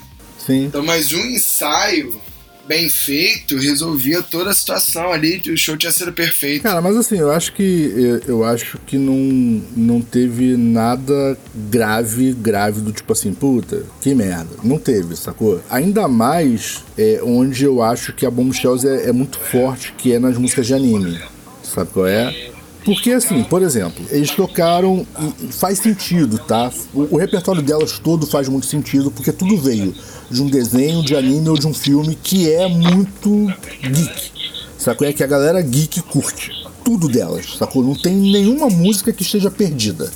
sim. Então, mais um ensaio bem feito resolvia toda a situação ali, o show tinha sido perfeito. Cara, mas assim, eu acho que eu, eu acho que não, não teve nada grave, grave do tipo assim, puta, que merda. Não teve, sacou? Ainda mais é, onde eu acho que a Bomb Shells é, é muito forte, que é nas músicas de anime. Sabe qual é? Porque assim, por exemplo, eles tocaram. Faz sentido, tá? O, o repertório delas todo faz muito sentido, porque tudo veio de um desenho, de anime ou de um filme que é muito geek. Sacou? É que a galera geek curte. Tudo delas, sacou? Não tem nenhuma música que esteja perdida.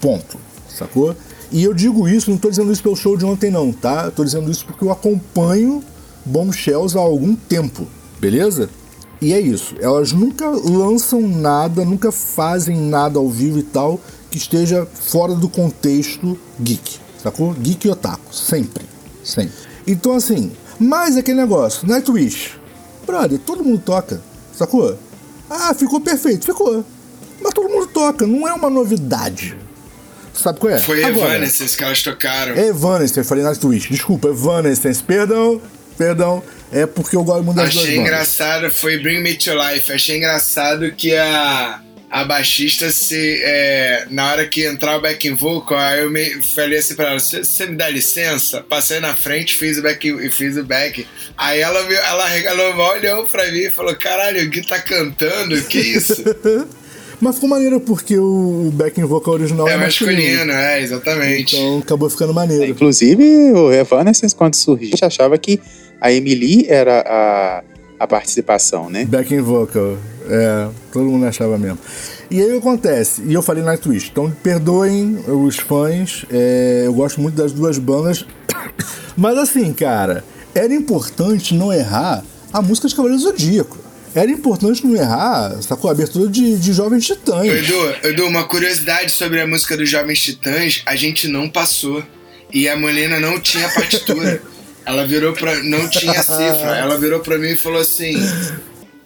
Ponto. Sacou? E eu digo isso, não tô dizendo isso pelo show de ontem, não, tá? Tô dizendo isso porque eu acompanho Bombshells há algum tempo, beleza? E é isso. Elas nunca lançam nada, nunca fazem nada ao vivo e tal que esteja fora do contexto geek, sacou? Geek e otaku, sempre. Sempre. Então, assim, mais aquele negócio, Nightwish. Brother, todo mundo toca, sacou? Ah, ficou perfeito, ficou. Mas todo mundo toca, não é uma novidade. Sabe qual é? Foi Agora, Evanescence que elas tocaram. É Evanescence, eu falei Nightwish. Desculpa, Evanescence, perdão, perdão. É porque eu gosto muito das duas Achei bandas. engraçado, foi Bring Me to Life. Achei engraçado que a, a baixista se. É, na hora que entrar o backing vocal, aí eu me, falei assim pra ela: você me dá licença? Passei na frente, fiz o back fiz o back. Aí ela, ela regalou, olhou pra mim e falou: caralho, o Gui tá cantando, que isso? (laughs) Mas ficou maneiro porque o backing vocal original é, é masculino. é, exatamente. Então acabou ficando maneiro. Inclusive, o Evanescence, quando surgiu, achava que a Emily era a, a participação, né? Backing vocal. É, todo mundo achava mesmo. E aí acontece, e eu falei na Twitch, então perdoem os fãs, é, eu gosto muito das duas bandas, (coughs) mas assim, cara, era importante não errar a música de Cavaleiro Zodíaco era importante não errar, sacou? A abertura de, de Jovens Titãs. Edu, Edu, uma curiosidade sobre a música dos Jovens Titãs, a gente não passou. E a Molina não tinha partitura. (laughs) ela virou pra. Não tinha cifra. (laughs) Ela virou pra mim e falou assim: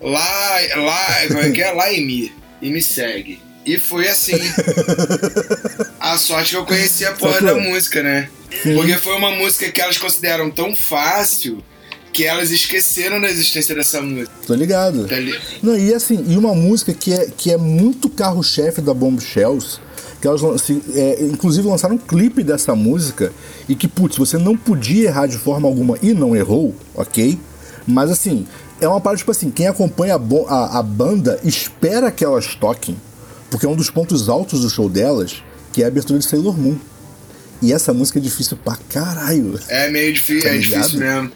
lá, lá, como é que é? Lá em mim. E me segue. E foi assim. (laughs) a sorte que eu conheci a porra da música, né? Sim. Porque foi uma música que elas consideram tão fácil que elas esqueceram da existência dessa música. Tô ligado. Tá li... Não, e assim, e uma música que é, que é muito carro-chefe da Bombshells, que elas é, inclusive lançaram um clipe dessa música, e que, putz, você não podia errar de forma alguma e não errou, ok? Mas assim, é uma parte, tipo assim, quem acompanha a, a, a banda espera que elas toquem, porque é um dos pontos altos do show delas, que é a abertura de Sailor Moon. E essa música é difícil pra caralho. É meio difícil, tá é difícil mesmo.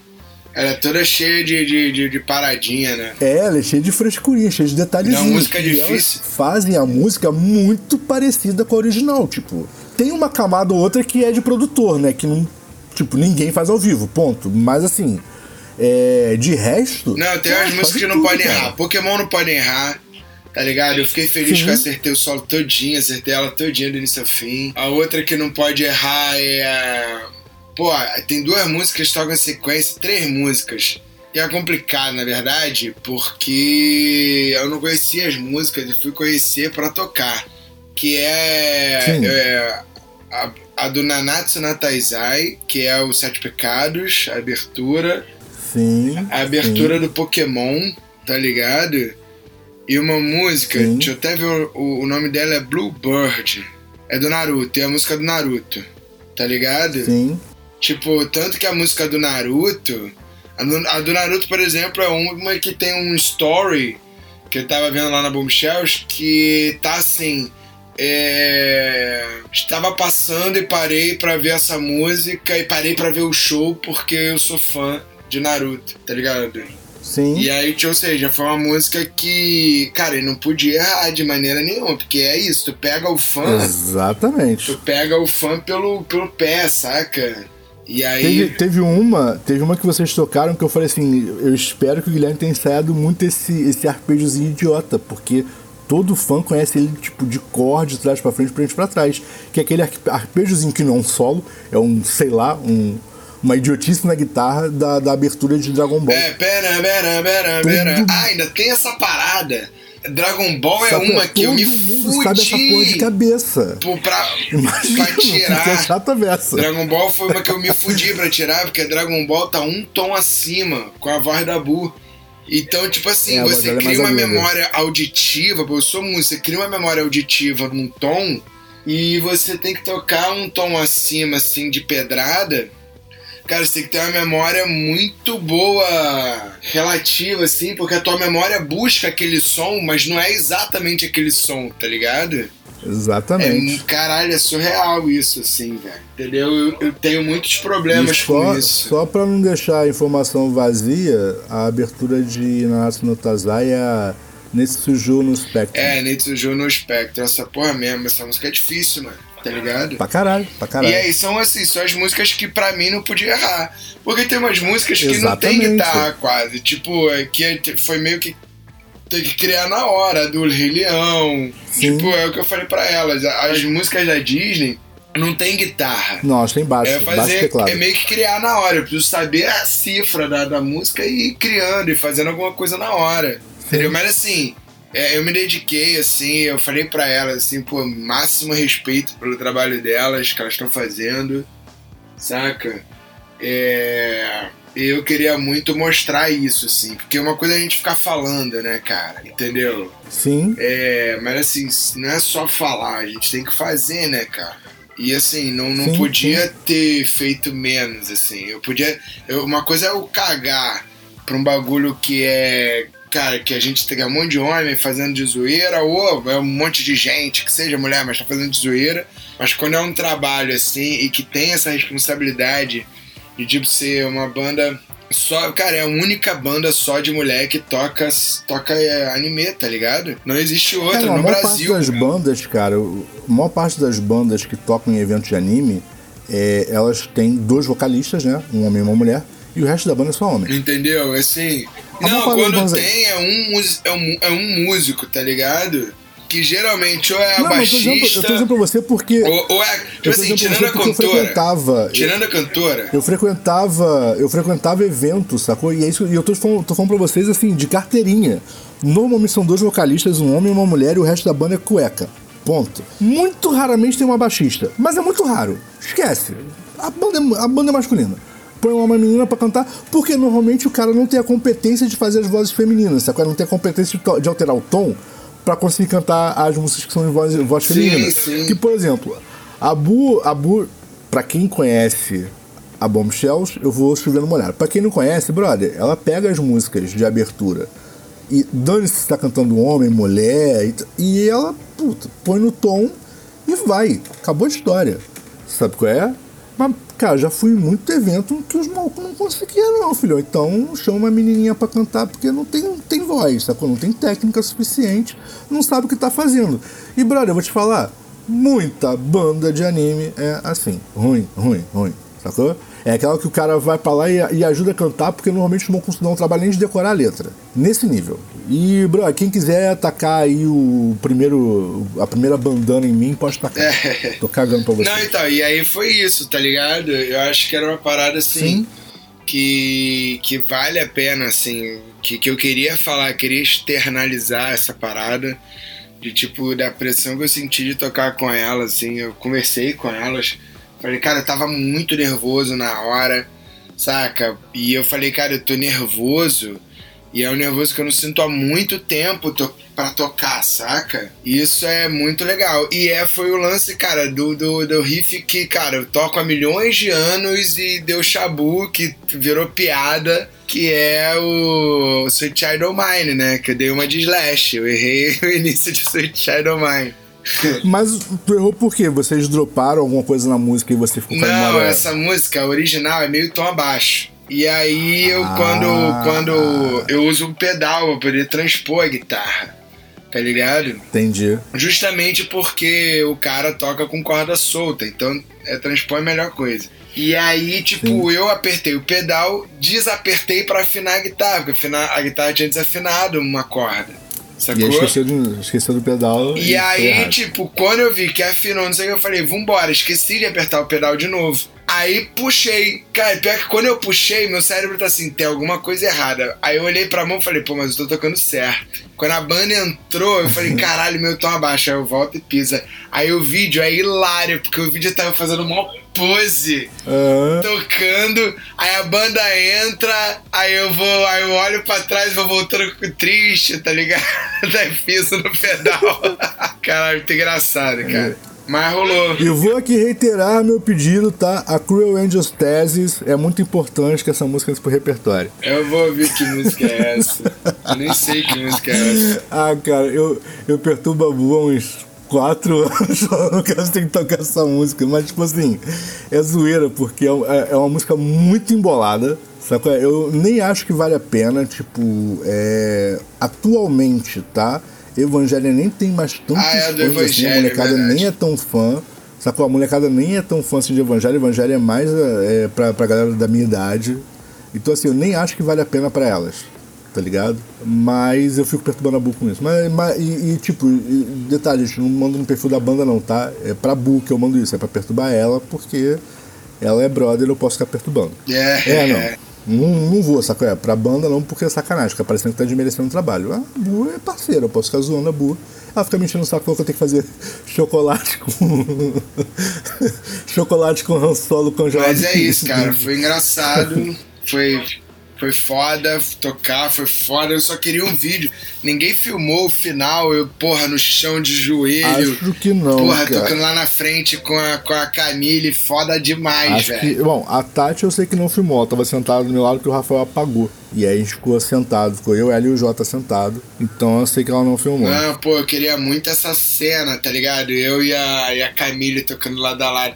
Ela é toda cheia de, de, de, de, paradinha, né? É, ela é cheia de frescurinha, cheia de detalhezinhos. É uma música difícil. fazem a música muito parecida com a original, tipo. Tem uma camada ou outra que é de produtor, né? Que não. Tipo, ninguém faz ao vivo, ponto. Mas assim. É, de resto. Não, tem umas músicas que não tudo, podem cara. errar. Pokémon não pode errar. Tá ligado? Eu fiquei feliz Sim. que eu acertei o solo todinho, acertei ela todinha do início ao fim. A outra que não pode errar é Pô, tem duas músicas que tocam em sequência, três músicas. E é complicado, na verdade, porque eu não conhecia as músicas e fui conhecer para tocar. Que é, é a, a, do Nanatsu Nataizai, que é o Sete Pecados, a abertura. Sim. A abertura sim. do Pokémon, tá ligado? E uma música, sim. deixa eu até ver o, o nome dela é Bluebird. É do Naruto, é a música do Naruto, tá ligado? Sim. Tipo, tanto que a música do Naruto. A do, a do Naruto, por exemplo, é uma que tem um story que eu tava vendo lá na Bombshells que tá assim. É, estava passando e parei para ver essa música e parei para ver o show porque eu sou fã de Naruto, tá ligado? Sim. E aí, ou seja, foi uma música que, cara, ele não podia errar de maneira nenhuma, porque é isso, tu pega o fã. Exatamente. Tu pega o fã pelo, pelo pé, saca? E aí. Teve, teve, uma, teve uma que vocês tocaram que eu falei assim: eu espero que o Guilherme tenha ensaiado muito esse, esse arpejozinho idiota, porque todo fã conhece ele tipo de cor, de trás para frente, frente para trás. Que é aquele arpejozinho que não é um solo, é um, sei lá, um, uma idiotice na guitarra da, da abertura de Dragon Ball. É, pera, pera, pera, pera. Ah, ainda tem essa parada. Dragon Ball é uma que eu me fudi. sabe essa porra de cabeça. Pra, Imagina, pra tirar. É chata beça. Dragon Ball foi uma que eu me fudi pra tirar, porque Dragon Ball tá um tom acima com a voz da Bu. Então, tipo assim, é, você é cria uma memória auditiva, eu sou músico, você cria uma memória auditiva num tom e você tem que tocar um tom acima, assim, de pedrada Cara, você tem que ter uma memória muito boa, relativa, assim, porque a tua memória busca aquele som, mas não é exatamente aquele som, tá ligado? Exatamente. É, caralho, é surreal isso, assim, velho. Entendeu? Eu, eu, tenho muitos problemas só, com isso. Só pra não deixar a informação vazia, a abertura de Nanatsu no Tazai é Netsuju no Spectrum. É, Netsuju no Spectrum. Essa porra mesmo, essa música é difícil, mano tá ligado? Pra caralho, pra caralho. E aí são assim, são as músicas que pra mim não podia errar. Porque tem umas músicas que Exatamente. não tem guitarra quase. Tipo, é que é, foi meio que tem que criar na hora, do Rei Leão. Sim. Tipo, é o que eu falei pra elas. As músicas da Disney não tem guitarra. Não, tem baixo. É fazer, baixo teclado. É meio que criar na hora. Eu preciso saber a cifra da, da música e ir criando e fazendo alguma coisa na hora. Sim. Entendeu? Mas assim, é, eu me dediquei, assim, eu falei para elas, assim, pô, máximo respeito pelo trabalho delas, que elas estão fazendo, saca? É... eu queria muito mostrar isso, assim. Porque uma coisa é a gente ficar falando, né, cara? Entendeu? Sim. É, mas assim, não é só falar, a gente tem que fazer, né, cara? E assim, não, não Sim, podia sim. ter feito menos, assim. Eu podia. eu- uma coisa é eu cagar pra um bagulho que é. Cara, que a gente tem um monte de homem fazendo de zoeira, ou é um monte de gente, que seja mulher, mas tá fazendo de zoeira. Mas quando é um trabalho assim e que tem essa responsabilidade de tipo ser uma banda só, cara, é a única banda só de mulher que toca, toca é, anime, tá ligado? Não existe outra Cara, a no maior Brasil. parte das cara. bandas, cara, a maior parte das bandas que tocam em eventos de anime, é, elas têm dois vocalistas, né? Um homem e uma mulher, e o resto da banda é só homem. Entendeu? Assim. A Não, parte das quando tem é um, é, um, é um músico, tá ligado? Que geralmente ou é a Não, mas eu tô, dizendo, baixista. eu tô dizendo pra você porque. ou, ou é. eu Tipo assim, tirando a porque eu cantora. frequentava. Tirando a cantora. Eu frequentava, eu frequentava eventos, sacou? E é isso, e eu tô falando, tô falando pra vocês assim, de carteirinha. Normalmente são dois vocalistas, um homem e uma mulher, e o resto da banda é cueca. Ponto. Muito raramente tem uma baixista, mas é muito raro. Esquece. A banda é, a banda é masculina. Põe uma menina pra cantar, porque normalmente o cara não tem a competência de fazer as vozes femininas, sacou? Não tem a competência de, de alterar o tom pra conseguir cantar as músicas que são em voz, voz feminina. Que, por exemplo, a Bu, a Bu, pra quem conhece a Bombshells, eu vou escrevendo uma olhada. Pra quem não conhece, brother, ela pega as músicas de abertura e dane-se se tá cantando homem, mulher, e, e ela, puta, põe no tom e vai. Acabou a história. Sabe qual é? Mas, cara, já fui em muito evento que os malucos não conseguiam, não, filho. Então chama uma menininha pra cantar porque não tem, não tem voz, sacou? Não tem técnica suficiente, não sabe o que tá fazendo. E, brother, eu vou te falar, muita banda de anime é assim. Ruim, ruim, ruim, sacou? É aquela que o cara vai pra lá e, e ajuda a cantar, porque normalmente não um trabalho nem de decorar a letra. Nesse nível. E, bro, quem quiser atacar aí o primeiro. a primeira bandana em mim, pode tacar. Tô cagando pra você. Não, então, e aí foi isso, tá ligado? Eu acho que era uma parada assim. Sim. Que, que vale a pena, assim. Que, que eu queria falar, queria externalizar essa parada. De tipo, da pressão que eu senti de tocar com elas, assim. Eu conversei com elas. Falei, cara, eu tava muito nervoso na hora, saca? E eu falei, cara, eu tô nervoso. E é um nervoso que eu não sinto há muito tempo to pra tocar, saca? Isso é muito legal. E é, foi o lance, cara, do, do, do riff que, cara, eu toco há milhões de anos e deu chabu, que virou piada, que é o Sweet Child O' Mine, né? Que eu dei uma de slash. Eu errei (laughs) o início de Sweet Child O' Mine. (laughs) Mas errou por quê? Vocês droparam alguma coisa na música e você ficou com a Não, essa música original é meio tom abaixo. E aí eu Ah. quando quando eu uso um pedal pra poder transpor a guitarra. Tá ligado? Entendi. Justamente porque o cara toca com corda solta, então é transpor é a melhor coisa. E aí, tipo, eu apertei o pedal, desapertei pra afinar a guitarra, porque afinar, a guitarra tinha desafinado uma corda. E Sacou? aí esqueceu, de, esqueceu do pedal. E foi aí, tipo, quando eu vi que afinou, não sei o que, eu falei, vambora, esqueci de apertar o pedal de novo. Aí puxei. Cara, pior que quando eu puxei, meu cérebro tá assim, tem alguma coisa errada. Aí eu olhei pra mão e falei, pô, mas eu tô tocando certo. Quando a banda entrou, eu falei, (laughs) caralho, meu tom abaixo. Aí eu volto e pisa. Aí o vídeo é hilário, porque o vídeo tava fazendo uma pose Ah, tocando, aí a banda entra, aí eu vou, aí eu olho pra trás e vou voltando triste, tá ligado? (laughs) Daí piso no pedal. (laughs) Caralho, muito engraçado, cara. Mas rolou. Eu vou aqui reiterar meu pedido, tá? A Cruel Angels Thesis é muito importante que essa música entre pro repertório. Eu vou ouvir que música é essa. Eu nem sei que música é essa. Ah, cara, eu, eu perturbo a Bu há uns quatro (laughs) anos falando que elas têm que tocar essa música. Mas, tipo assim, é zoeira, porque é, é- é uma música muito embolada. Sabe? Eu nem acho que vale a pena, tipo, é, atualmente, tá? Evangelho nem tem mais tantos Ah, é, fãs assim, a molecada verdade. nem é tão fã. Sacou? A molecada nem é tão fã assim de Evangelho. Evangelho é mais é, pra, pra galera da minha idade. Então, assim, eu nem acho que vale a pena pra elas. Tá ligado? Mas eu fico perturbando a Bu com isso. Mas, mas- e, e, tipo, e- detalhe, gente, não mando no perfil da banda, não, tá? É pra Bu que eu mando isso. É pra perturbar ela, porque ela é brother eu posso ficar perturbando. É, É, não. Não, não vou, sacou? É, pra banda não, porque é sacanagem, fica parecendo que tá desmerecendo o trabalho. A Bu é parceira, eu posso ficar zoando a Bu. Ela fica me enchendo o saco que eu tenho que fazer (laughs) chocolate com. (laughs) chocolate com Han Solo congelado. Mas é isso, cara. Foi engraçado. foi, foi foda tocar, foi foda. Eu só queria um vídeo. Ninguém filmou o final, eu, porra, no chão de joelho. Acho que não. Porra, cara. tocando lá na frente com a, com a Camille, foda demais, velho. Bom, a Tati eu sei que não filmou. Ela tava sentada do meu lado que o Rafael apagou. E aí a gente ficou sentado. Ficou eu, ela e o Jota sentado. Então eu sei que ela não filmou. Não, pô, eu queria muito essa cena, tá ligado? Eu e a, e a Camille tocando lado a lado.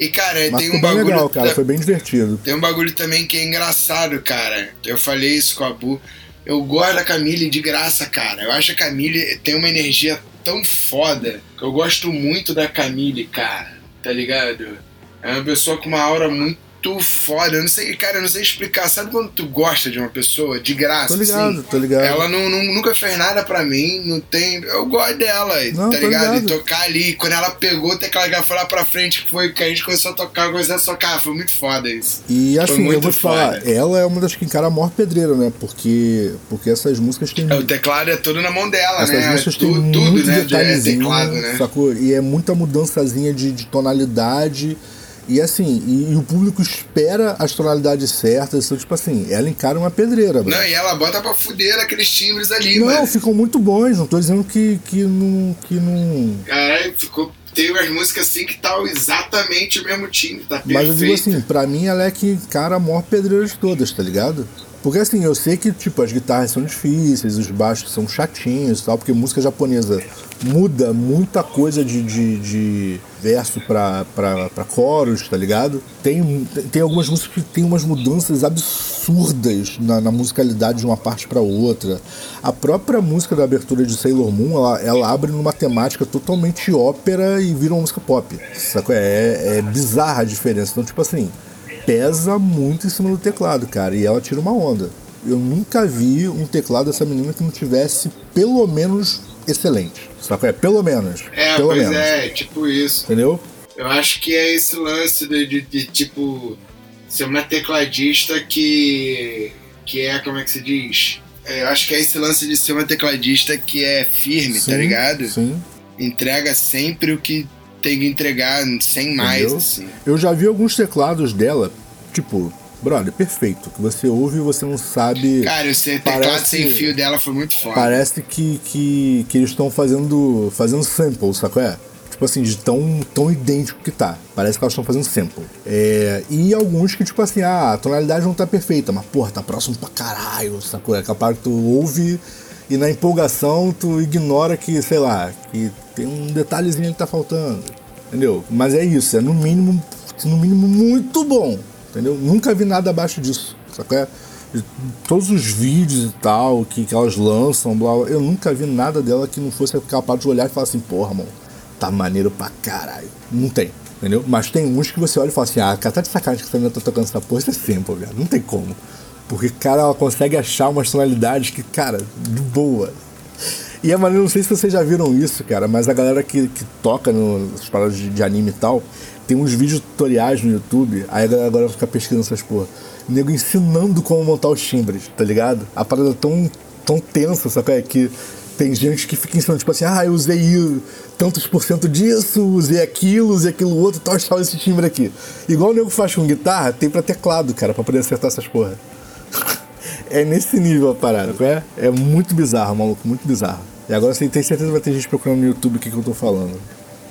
E, cara, Mas tem um bagulho. legal, cara. Foi bem divertido. Tem um bagulho também que é engraçado, cara. Eu falei isso com a Bu. Eu gosto da Camille de graça, cara. Eu acho que a Camille tem uma energia tão foda que eu gosto muito da Camille, cara. Tá ligado? É uma pessoa com uma aura muito foda. Eu não sei, cara, eu não sei explicar. Sabe quando tu gosta de uma pessoa de graça? Tô ligado, assim? tô ligado. Ela não, não- nunca fez nada pra mim, não tem. Eu gosto dela, Não, tá ligado? ligado. E tocar ali. Quando ela pegou o teclado que ela foi lá pra frente, que foi que a gente começou a tocar, começou a tocar. Foi muito foda isso. E assim, eu muito vou te falar, foda. ela é uma das que encara a maior pedreira, né? Porque, porque essas músicas têm. É, O teclado é todo na mão dela, Essas né? músicas Tu- têm tudo, muito né? É teclado, né? sacou? E é muita mudançazinha de, de tonalidade. E assim, e, e o público espera as tonalidades certas. Então, tipo assim, ela encara uma pedreira, bro. Não, e ela bota pra fuder aqueles timbres ali, Não, mano. ficam muito bons, não tô dizendo que, que não. Que não... Caralho, ficou. Tem umas músicas assim que tá exatamente o mesmo timbre, tá perfeito. Mas eu digo assim, pra mim ela é que encara a maior pedreira de todas, tá ligado? Porque assim, eu sei que tipo, as guitarras são difíceis, os baixos são chatinhos e tal, porque música japonesa muda muita coisa de, de, de verso pra, coros, tá ligado? Tem, tem algumas músicas que tem umas mudanças absurdas na, na musicalidade de uma parte pra outra. A própria música da abertura de Sailor Moon, ela, ela abre numa temática totalmente ópera e vira uma música pop. Sacou? É, é bizarra a diferença. Então, tipo assim, pesa muito em cima do teclado, cara, e ela tira uma onda. Eu nunca vi um teclado dessa menina que não tivesse pelo menos excelente. Sacou? É, pelo menos. É, pelo pois menos. é, tipo isso. Entendeu? Eu acho que é esse lance de, de, de, tipo ser uma tecladista que que é como é que se diz? É, eu acho que é esse lance de ser uma tecladista que é firme, tá Sim, ligado? Sim. Entrega sempre o que tem que entregar, sem mais, assim. Eu já vi alguns teclados dela, tipo, brother, perfeito. Que você ouve e você não sabe. Cara, esse teclado Parece- sem fio dela foi muito foda. Parece que, que, que eles estão fazendo fazendo sample, sacou? É? Tipo assim, de tão, tão idêntico que tá. Parece que elas estão fazendo sample. É, e alguns que, tipo assim, ah, a tonalidade não tá perfeita, mas, porra, tá próximo pra caralho, sacou? É capaz que tu ouve e na empolgação tu ignora que, sei lá, que tem um detalhezinho que tá faltando. Entendeu? Mas é isso, é no mínimo, no mínimo muito bom. Entendeu? Nunca vi nada abaixo disso. Sacou? É? todos os vídeos e tal que, que elas lançam, blá, blá, eu nunca vi nada dela que não fosse capaz de olhar e falar assim, porra, mano, tá maneiro pra caralho. Não tem, entendeu? Mas tem uns que você olha e fala assim, ah, cara, tá de sacanagem que você ainda tá tocando essa porra, isso é sample, velho. Não tem como. Porque, cara, ela consegue achar umas tonalidades que, cara, de boa. E a maneira, não sei se vocês já viram isso, cara, mas a galera que, que toca no- nas paradas de, de anime e tal, tem uns vídeos tutoriais no YouTube, aí a galera agora fica pesquisando essas porra. O nego ensinando como montar os timbres, tá ligado? A parada é tão, tão tensa, sabe? É que tem gente que fica ensinando, tipo assim, ah, eu usei tantos por cento disso, usei aquilo, usei aquilo outro, tal, tal, esse timbre aqui. Igual o nego faz com guitarra, tem pra teclado, cara, pra poder acertar essas porra. É nesse nível a parada, é? É muito bizarro, maluco, muito bizarro. E agora você tem certeza que vai ter gente procurando no YouTube o que, que eu tô falando.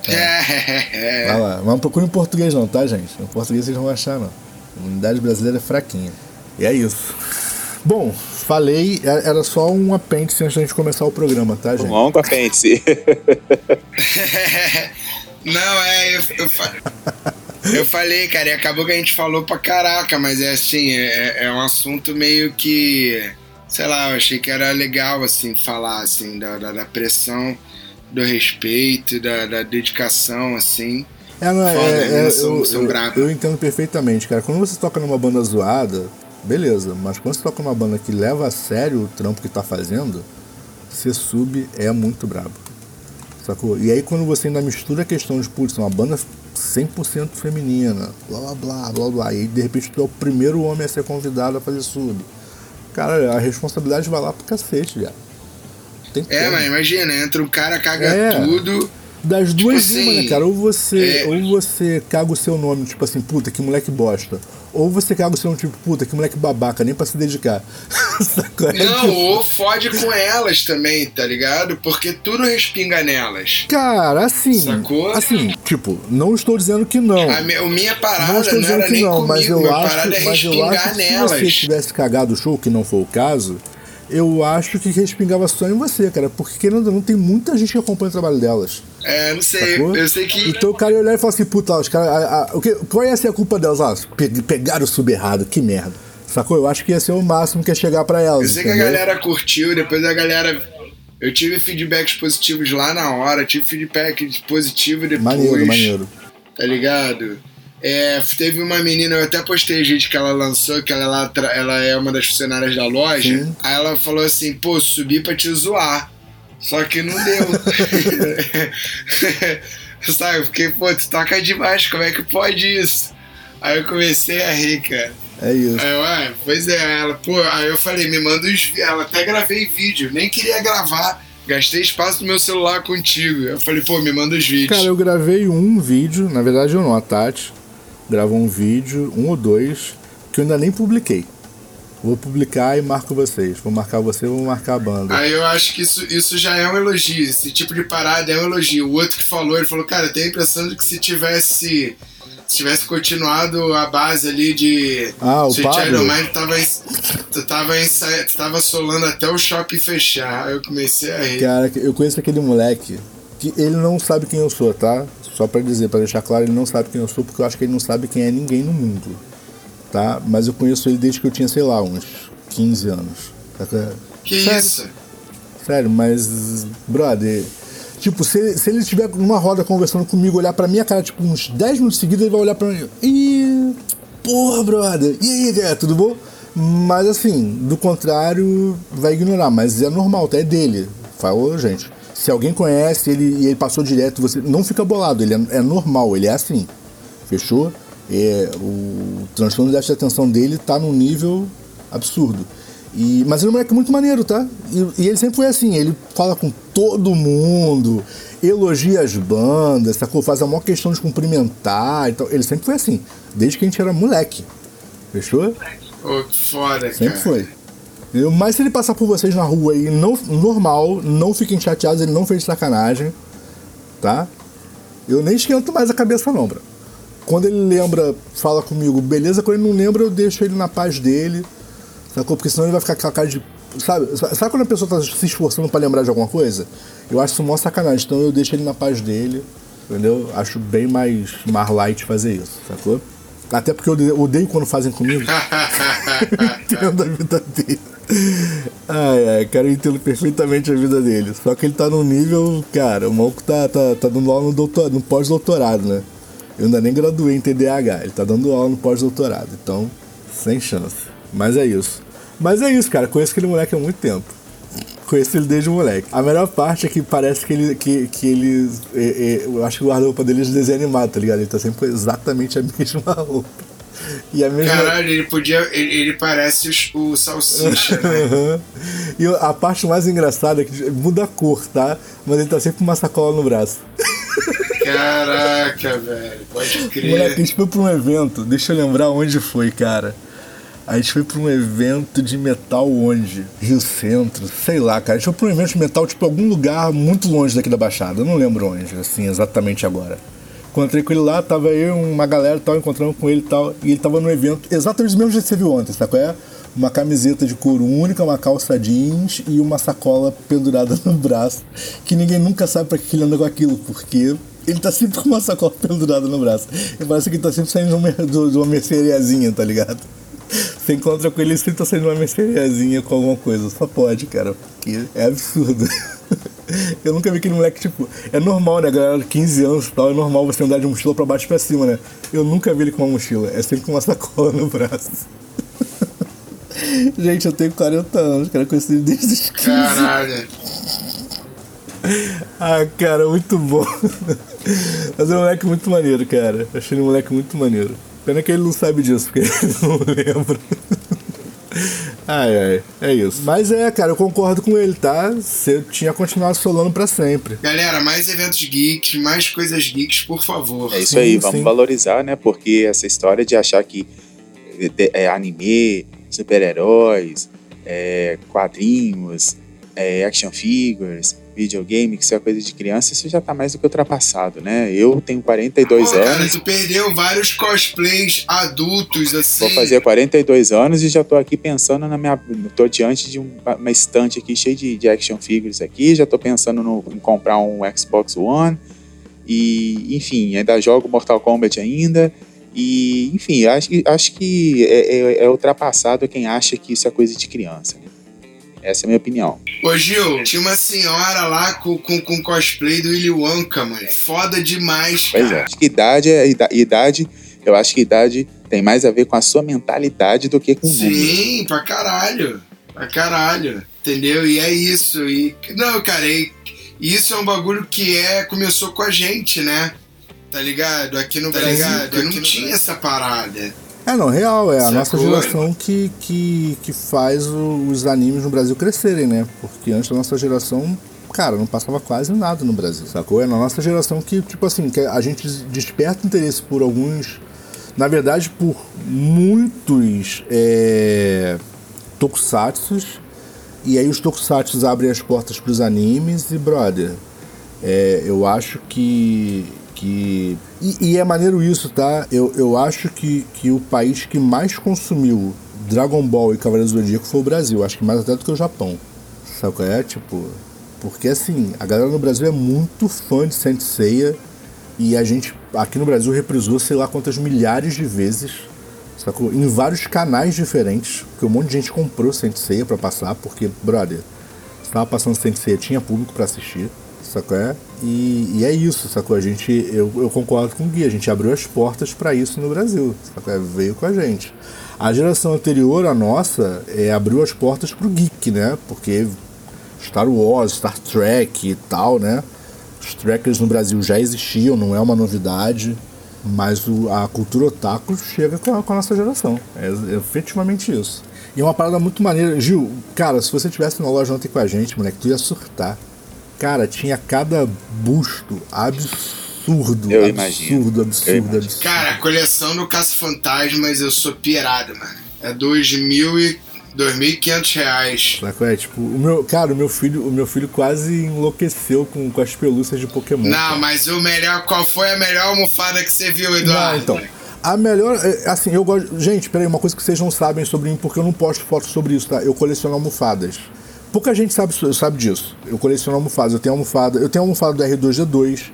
É. Vai lá. Mas não procure em português não, tá, gente? Em português vocês não vão achar, não. A unidade brasileira é fraquinha. E é isso. Bom, falei, é- era só um apêndice antes da gente começar o programa, tá, Um gente? longo apêndice. (laughs) (laughs) Não, é, eu, eu, fa- (laughs) eu falei, cara, e acabou que a gente falou pra caraca, mas é assim, é, é um assunto meio que, sei lá, eu achei que era legal, assim, falar, assim, da, da, da pressão, do respeito, da, da dedicação, assim. É, não, é, Foda, é, né? eu, São- são eu- brabos. eu entendo perfeitamente, cara. Quando você toca numa banda zoada, beleza. Mas quando você toca numa banda que leva a sério o trampo que tá fazendo, ser sub é muito brabo. Sacou? E aí quando você ainda mistura a questão de, putz, uma banda 100% feminina, blá blá blá blá blá, e de repente tu é o primeiro homem a ser convidado a fazer sub. Cara, a responsabilidade vai lá pro cacete. Tem É, mas imagina, entra um cara, caga É. tudo, Das duas, Tipo uma, assim, né, cara? Ou você, é- ou você caga o seu nome, tipo assim, puta, que moleque bosta. Ou você caga o seu nome, tipo, puta, que moleque babaca, nem pra se dedicar. (laughs) É Não, tipo- ou fode com elas também, tá ligado? Porque tudo respinga nelas. Cara, assim. Sacou? Assim, tipo, não estou dizendo que não. A minha, a minha Não parada estou não, dizendo era que não, comigo, mas eu acho, parada é mas eu respingar acho que nelas. se você tivesse cagado o show, que não foi o caso, eu acho que respingava só em você, cara. Porque querendo ou não, tem muita gente que acompanha o trabalho delas. É, não sei, Sacou? eu sei que. Então o cara ia olhar e falar assim, puta, os caras. o que- Qual ia ser a culpa delas? Ah, pe- pegaram o sub errado, que merda. Sacou? Eu acho que ia ser o máximo que ia chegar pra elas. Eu sei que a entendeu? galera curtiu, depois a galera. Eu tive feedbacks positivos lá na hora, tive feedback positivo depois. Maneiro, maneiro. Tá ligado? É, teve uma menina, eu até postei gente que ela lançou, que ela, ela, tra- ela é uma das funcionárias da loja. Sim. Aí ela falou assim, pô, subi pra te zoar. Só que não deu. (laughs) Sabe, eu fiquei, pô, tu toca demais, como é que pode isso? Aí eu comecei a rir, cara. É isso. Aí eu, ah, pois é, ela, pô, aí eu falei, me manda os. Ela até gravei vídeo, nem queria gravar. Gastei espaço no meu celular contigo. Eu falei, pô, me manda os vídeos. Cara, eu gravei um vídeo, na verdade eu não, a Tati gravou um vídeo, um ou dois, que eu ainda nem publiquei. Vou publicar e marco vocês. Vou marcar você, vou marcar a banda. Aí eu acho que isso, isso já é um elogio. Esse tipo de parada é um elogio. O outro que falou, ele falou, cara, eu tenho a impressão de que se tivesse. Se tivesse continuado a base ali de. Ah, o Pablo? Of Mine, tava, tu tava, tu tava solando até o shopping fechar. Aí eu comecei a rir. Cara, eu conheço aquele moleque que ele não sabe quem eu sou, tá? Só pra dizer, pra deixar claro, ele não sabe quem eu sou, porque eu acho que ele não sabe quem é ninguém no mundo. Tá? Mas eu conheço ele desde que eu tinha, sei lá, uns 15 anos. Saca? Que Sério? isso? Sério, mas, brother, tipo, se, ele- se ele estiver numa roda conversando comigo, olhar pra minha cara, tipo, uns 10 minutos seguidos, ele vai olhar pra mim. Ih, porra, brother, e aí, cara, tudo bom? Mas assim, do contrário, vai ignorar, mas é normal, tá? É dele. Falou, gente. Se alguém conhece ele e ele passou direto, você não fica bolado, ele é, é normal, ele é assim. Fechou? É, o transtorno de atenção dele tá num nível absurdo. E, mas ele é um moleque muito maneiro, tá? E, e ele sempre foi assim, ele fala com todo mundo, elogia as bandas, sacou? Faz a maior questão de cumprimentar e tal. Ele sempre foi assim, desde que a gente era moleque. Fechou? Ô, que foda, Sempre cara. foi. Mas se ele passar por vocês na rua aí, não, normal, não fiquem chateados, ele não fez sacanagem, tá? Eu nem esquento mais a cabeça não, bro. Quando ele lembra, fala comigo, beleza. Quando ele não lembra, eu deixo ele na paz dele, sacou? Porque senão ele vai ficar com a cara de... Sabe, sabe quando a pessoa tá se esforçando pra lembrar de alguma coisa? Eu acho isso mó sacanagem, então eu deixo ele na paz dele, entendeu? Acho bem mais, mais light fazer isso, sacou? Até porque eu odeio- quando fazem comigo (laughs) entendo a vida dele. Ai, ai, cara, eu entendo perfeitamente a vida dele. Só que ele tá num nível, cara, o maluco tá, tá, tá dando aula no, doutor, no pós-doutorado, né? Eu ainda nem graduei em TDAH, ele tá dando aula no pós-doutorado, então, sem chance. Mas é isso. Mas é isso, cara, conheço aquele moleque há muito tempo. Conheço ele desde moleque. A melhor parte é que parece que ele. Que, que ele é, é, eu acho que o guarda-roupa dele é de desenho animado, tá ligado? Ele tá sempre com exatamente a (laughs) mesma roupa. E a mesma. Caralho, ele podia. Ele, ele parece os- o Salsicha, né? (laughs) E a parte mais engraçada é que muda a cor, tá? Mas ele tá sempre com uma sacola no braço. Caraca, velho. Pode Moleque, a crer. gente foi pra um evento, deixa eu lembrar onde foi, cara. A gente foi pra um evento de metal onde? Rio Centro, sei lá, cara. A gente foi pra um evento de metal, tipo, algum lugar muito longe daqui da Baixada. Eu não lembro onde, assim, exatamente agora. Encontrei com ele lá, tava eu, uma galera tal, encontramos com ele e tal. E ele tava no evento, exatamente do mesmo jeito que você viu ontem, sabe qual é? Uma camiseta de couro única, uma calça jeans e uma sacola pendurada no braço. Que ninguém nunca sabe pra que ele anda com aquilo, porque ele tá sempre com uma sacola (laughs) pendurada no braço. E parece que ele tá sempre saindo de uma merceariazinha, tá ligado? Você encontra com ele, sempre tá saindo uma merceariazinha com alguma coisa. Só pode, cara, porque é absurdo. (laughs) Eu nunca vi aquele moleque, tipo, é normal, né, galera, 15 anos e tal, é normal você andar de mochila pra baixo e pra cima, né? Eu nunca vi ele com uma mochila, é sempre com uma sacola no braço. (laughs) Gente, eu tenho 40 anos, cara, conheci ele desde os 15. Caralho. (laughs) Ah, cara, muito bom. Mas é um moleque muito maneiro, cara. Achei ele um moleque muito maneiro. Pena que ele não sabe disso, porque (laughs) ele não lembra. Ai, ai, é isso. Mas é, cara, eu concordo com ele, tá? Você tinha continuado solando para sempre. Galera, mais eventos geeks, mais coisas geeks, por favor. É isso Sim, aí, vamos sim. valorizar, né? Porque essa história de achar que é anime, super-heróis, é, quadrinhos, é, action figures, videogame, que isso é coisa de criança, isso já tá mais do que ultrapassado, né? Eu tenho 42 Pô, cara, anos, tu perdeu vários cosplays adultos, assim. vou fazer 42 anos e já tô aqui pensando na minha. tô diante de um- uma estante aqui cheia de, de action figures aqui, já tô pensando no- em comprar um Xbox One. E, enfim, ainda jogo Mortal Kombat ainda. E, enfim, acho que, acho que é, é- é ultrapassado quem acha que isso é coisa de criança. né? Essa é a minha opinião. Ô Gil, tinha uma senhora lá com, com, com cosplay do Willy Wonka, mano. Foda demais, Pois é. cara. Acho que idade é ida- idade. Eu acho que idade tem mais a ver com a sua mentalidade do que com o número. Sim, pra caralho. Pra caralho. Entendeu? E é isso. E, não, cara, e, isso é um bagulho que é, começou com a gente, né? Tá ligado? Aqui no Brasil ligado? não Aqui no tinha essa parada. É, não, real, é a Sacou? nossa geração que, que, que faz o- os animes no Brasil crescerem, né? Porque antes da nossa geração, cara, não passava quase nada no Brasil, sacou? É na nossa geração que, tipo assim, que a gente desperta interesse por alguns. Na verdade, por muitos é, tokusatsus. E aí os tokusatsus abrem as portas pros animes e, brother, é, eu acho que. Que e, e é maneiro isso, tá? Eu, eu acho que, que o país que mais consumiu Dragon Ball e Cavaleiros do Zodíaco foi o Brasil. Acho que mais até do que o Japão. Sabe qual é? Tipo. Porque assim, a galera no Brasil é muito fã de Saint Seiya. E a gente aqui no Brasil reprisou sei lá quantas milhares de vezes. Sacou? Em vários canais diferentes. Porque um monte de gente comprou Saint Seiya pra passar. Porque, brother, estava passando Saint Seiya, tinha público pra assistir, sacou? É? E, e é isso, sacou? A gente, eu, eu concordo com o Gui, a gente abriu as portas pra isso no Brasil, sacou? Veio com a gente. A geração anterior à nossa é, abriu as portas pro geek, né? Porque Star Wars, Star Trek e tal, né? Os trackers no Brasil já existiam, não é uma novidade, mas o- a cultura otaku chega com a, com a nossa geração. É, é efetivamente isso. E é uma parada muito maneira. Gil, cara, se você tivesse na loja ontem com a gente, moleque, tu ia surtar. Cara, tinha cada busto absurdo. Eu absurdo, imagino. absurdo, Eu absurdo. Cara, a coleção do Caça Fantasmas eu sou pirado, mano. É dois mil e. 2.500 reais. Sabe É, tipo, o meu, cara, o meu filho, o meu filho quase enlouqueceu com, com as pelúcias de Pokémon. Não, mas o melhor. Qual foi a melhor almofada que você viu, Não, Eduardo? então. A melhor. é, Assim, eu gosto. Gente, peraí, uma coisa que vocês não sabem sobre mim, porque eu não posto fotos sobre isso, tá? Eu coleciono almofadas. Pouca gente sabe, sabe disso. Eu coleciono almofadas. Eu tenho almofada. Eu tenho almofada do R2D2.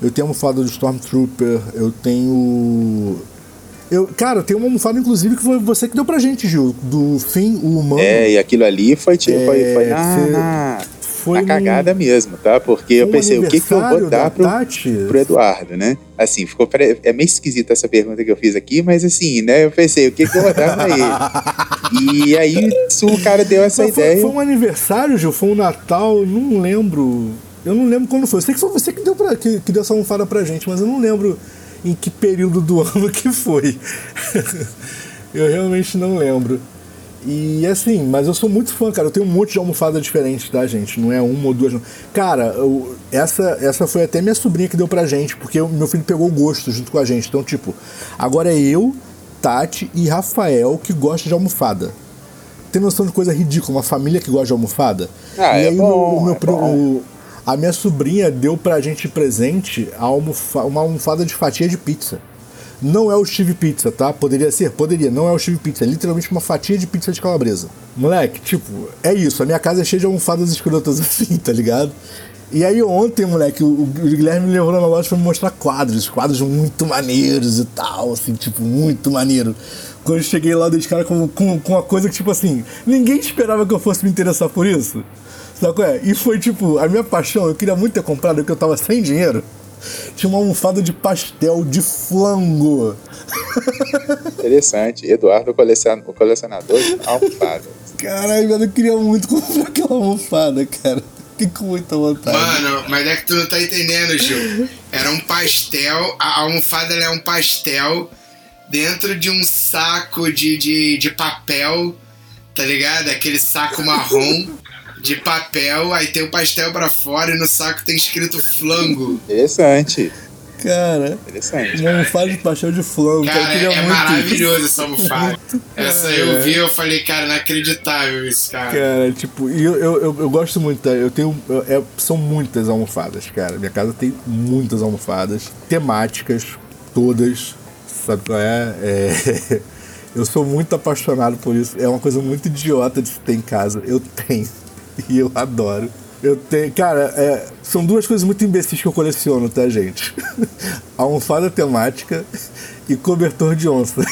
Eu tenho almofada do Stormtrooper. Eu tenho. Eu, cara, tem uma almofada, inclusive, que foi você que deu pra gente, Gil. Do Fim, o humano. É, e aquilo ali foi, tipo, foi, foi É, na, cê- na, foi na num- cagada mesmo, tá? Porque eu pensei, o que, que eu vou dar da pro, pro Eduardo, né? Assim, ficou é meio esquisita essa pergunta que eu fiz aqui, mas assim, né? Eu pensei, o que, que eu vou dar pra ele? (laughs) E aí o cara deu essa Mas foi, ideia. foi um aniversário, Gil? Foi um Natal? Não lembro. Eu não lembro quando foi. Eu sei que foi você que deu, pra, que, que deu essa almofada pra gente, mas eu não lembro em que período do (laughs) ano que foi. (laughs) eu realmente não lembro. E assim, mas eu sou muito fã, cara. Eu tenho um monte de almofada diferente, tá, gente? Não é uma ou duas. Não. Cara, eu- essa, essa foi até minha sobrinha que deu pra gente, porque meu filho pegou o gosto junto com a gente. Então, tipo, agora é eu, Tati e Rafael que gosta de almofada tem noção de coisa ridícula, uma família que gosta de almofada. Ah, e é aí bom, o, meu é o- a minha sobrinha deu pra gente presente almofa- uma almofada de fatia de pizza. Não é o Steve Pizza, tá? Poderia ser? Poderia. Não é o Steve Pizza. É literalmente uma fatia de pizza de calabresa. Moleque, tipo, é isso. A minha casa é cheia de almofadas escrotas (laughs) assim, tá ligado? E aí ontem, moleque, o, Guilherme me levou na loja pra me mostrar quadros. Quadros muito maneiros e tal, assim, tipo, muito maneiro. Quando eu cheguei lá, eu dei de cara com, com, com uma coisa que, tipo assim, ninguém esperava que eu fosse me interessar por isso. Sabe qual é? E foi, tipo, a minha paixão. Eu queria muito ter comprado, porque eu tava sem dinheiro. Tinha uma almofada de pastel de flango. Interessante. Eduardo, o colecion- o colecionador de almofadas. Caralho, eu queria muito comprar aquela almofada, cara. Fiquei com muita vontade. Mano, mas é que tu não tá entendendo, Gil. Era um pastel, a almofada ela é um pastel dentro de um saco de, de, de papel tá ligado? Aquele saco marrom de papel, aí tem o pastel pra fora e no saco tem escrito flango. Interessante. Cara, Interessante. uma almofada de pastel de flango. Cara, queria é muito maravilhoso essa almofada. (laughs) Essa eu vi eu falei, cara, inacreditável isso, cara. Cara, tipo, eu, eu, eu, eu gosto muito, tá? eu tenho. eu- é- são muitas almofadas, cara. Minha casa tem muitas almofadas, temáticas, todas. Sabe qual é? É, (laughs) Eu sou muito apaixonado por isso. É uma coisa muito idiota de se ter em casa. Eu tenho. (laughs) E eu adoro. Eu tenho. Cara, é, são duas coisas muito imbecis que eu coleciono, tá, gente? (laughs) Almofada temática e cobertor de onça. (laughs)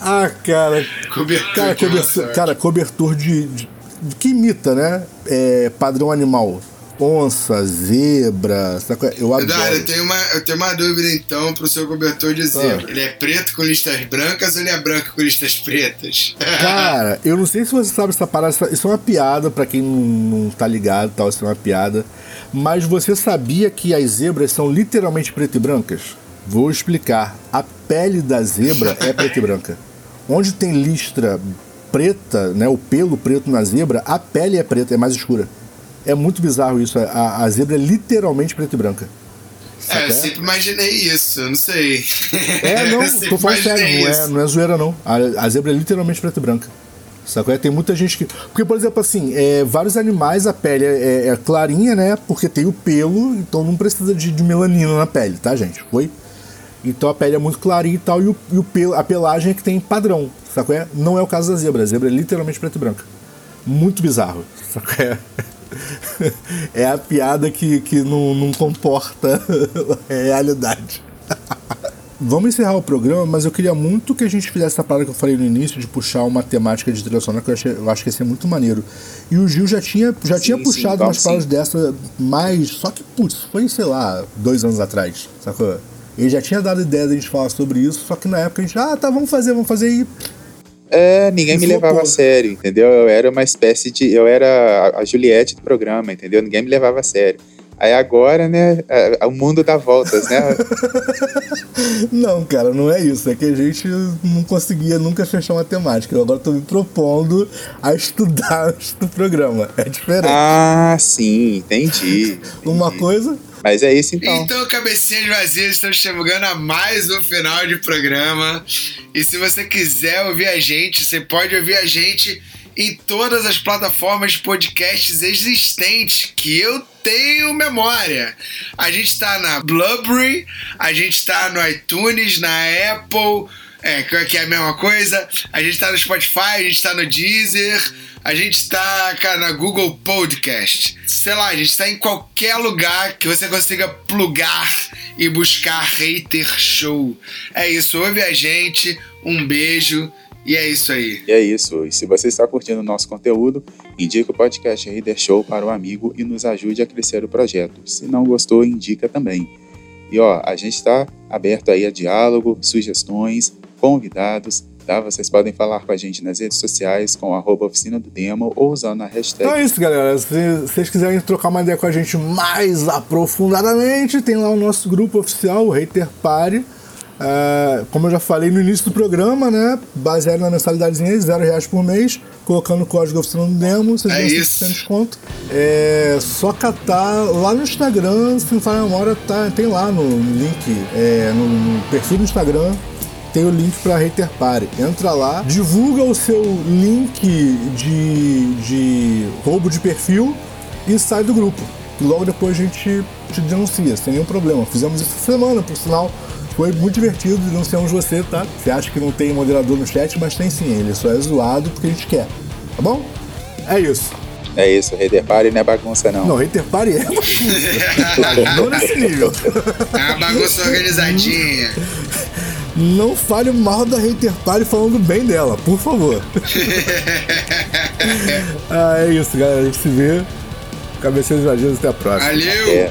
ah, cara, Cobertor Cara, de cobertor, onça. cara, cobertor de, de- de- que imita, né? É, padrão animal. Onça, zebra, eu adoro. Eduardo, eu tenho, uma, eu tenho uma dúvida então pro seu cobertor de zebra. Ah. Ele é preto com listas brancas ou ele é branco com listas pretas? (laughs) Cara, eu não sei se você sabe essa parada, isso é uma piada pra quem não, não tá ligado, tal, isso é uma piada. Mas você sabia que as zebras são literalmente preto e brancas? Vou explicar. A pele da zebra é preta e branca. Onde tem listra preta, né, o pelo preto na zebra, a pele é preta, é mais escura. É muito bizarro isso. A, a zebra é literalmente preta e branca. é, eu sempre imaginei isso, eu não sei. É, (laughs) não, tô falando sério, não é, não é zoeira, não. A, a zebra é literalmente preta e branca. Sacou? É, Tem muita gente que. Porque, por exemplo, assim, é, vários animais a pele é, é clarinha, né? Porque tem o pelo, então não precisa de, de melanina na pele, tá, gente? Foi? Então a pele é muito clarinha e tal, e, o, e o pelo, a pelagem é que tem padrão, sacou? É? Não é o caso da zebra. A zebra é literalmente preta e branca. Muito bizarro, sacou? (laughs) É, a piada que, que não, não comporta a realidade. Vamos encerrar o programa, mas eu queria muito que a gente fizesse essa parada que eu falei no início, de puxar uma temática de trilha sonora, que eu, achei- eu acho que ia ser muito maneiro. E o Gil já tinha, já Sim, tinha sim, puxado vamos umas paradas dessa, mas só que, putz, foi, sei lá, dois anos atrás, sacou? Ele já tinha dado ideia da gente falar sobre isso, só que na época a gente, ah, tá, vamos fazer, vamos fazer e. É, ninguém me levava a sério, entendeu? Eu era uma espécie de. Eu era a- Juliette do programa, entendeu? Ninguém me levava a sério. Aí agora, né, o mundo dá voltas, né? (laughs) Não, cara, não é isso. É que a gente não conseguia nunca fechar uma temática. Eu agora tô me propondo a estudar (laughs) do programa. É diferente. ah, sim, entendi. Uma entendi. coisa Mas é isso então. Então, cabecinhas vazias, estamos chegando a mais um final de programa. E se você quiser ouvir a gente, você pode ouvir a gente em todas as plataformas de podcasts existentes que eu tenho memória. A gente tá na Blubrry, a gente tá no iTunes, na Apple, é, que é a mesma coisa. A gente tá no Spotify, a gente tá no Deezer. A gente tá, cara, na Google Podcast. Sei lá, a gente tá em qualquer lugar que você consiga plugar e buscar Hater Show. É isso, ouve a gente, um beijo e é isso aí. E é isso. E se você está curtindo o nosso conteúdo, indique o podcast Reader Show para o amigo e nos ajude a crescer o projeto. Se não gostou, indica também. E ó, a gente está aberto aí a diálogo, sugestões, convidados. Tá? Vocês podem falar com a gente nas redes sociais com arroba oficina do demo ou usando a hashtag. Então é isso, galera. Se vocês quiserem trocar uma ideia com a gente mais aprofundadamente, tem lá o nosso grupo oficial, o Hater Party. É, como eu já falei no início do programa, né? Baseado na mensalidadezinha de zero reais por mês, colocando o código oficina no demo, vocês É. 5% de desconto. É só catar lá no Instagram, se não falha a memória, tá, tem lá no link, é, no, no perfil do Instagram, tem o link para Hater Party. Entra lá, divulga o seu link de, de roubo de perfil e sai do grupo. E logo depois a gente te denuncia, sem nenhum problema. Fizemos isso semana, por sinal. Foi muito divertido, denunciamos você, tá? Você acha que não tem moderador no chat, mas tem sim. Ele só é zoado porque a gente quer. Tá bom? É isso. É isso, Reader Party não é bagunça não. Não, Hater Party é bagunça. não nesse nível. É uma bagunça organizadinha. Não fale mal da Hater Party falando bem dela, por favor. (laughs) ah, é isso, galera. A gente se vê. Cabecinhas vadias, até a próxima. Valeu! É.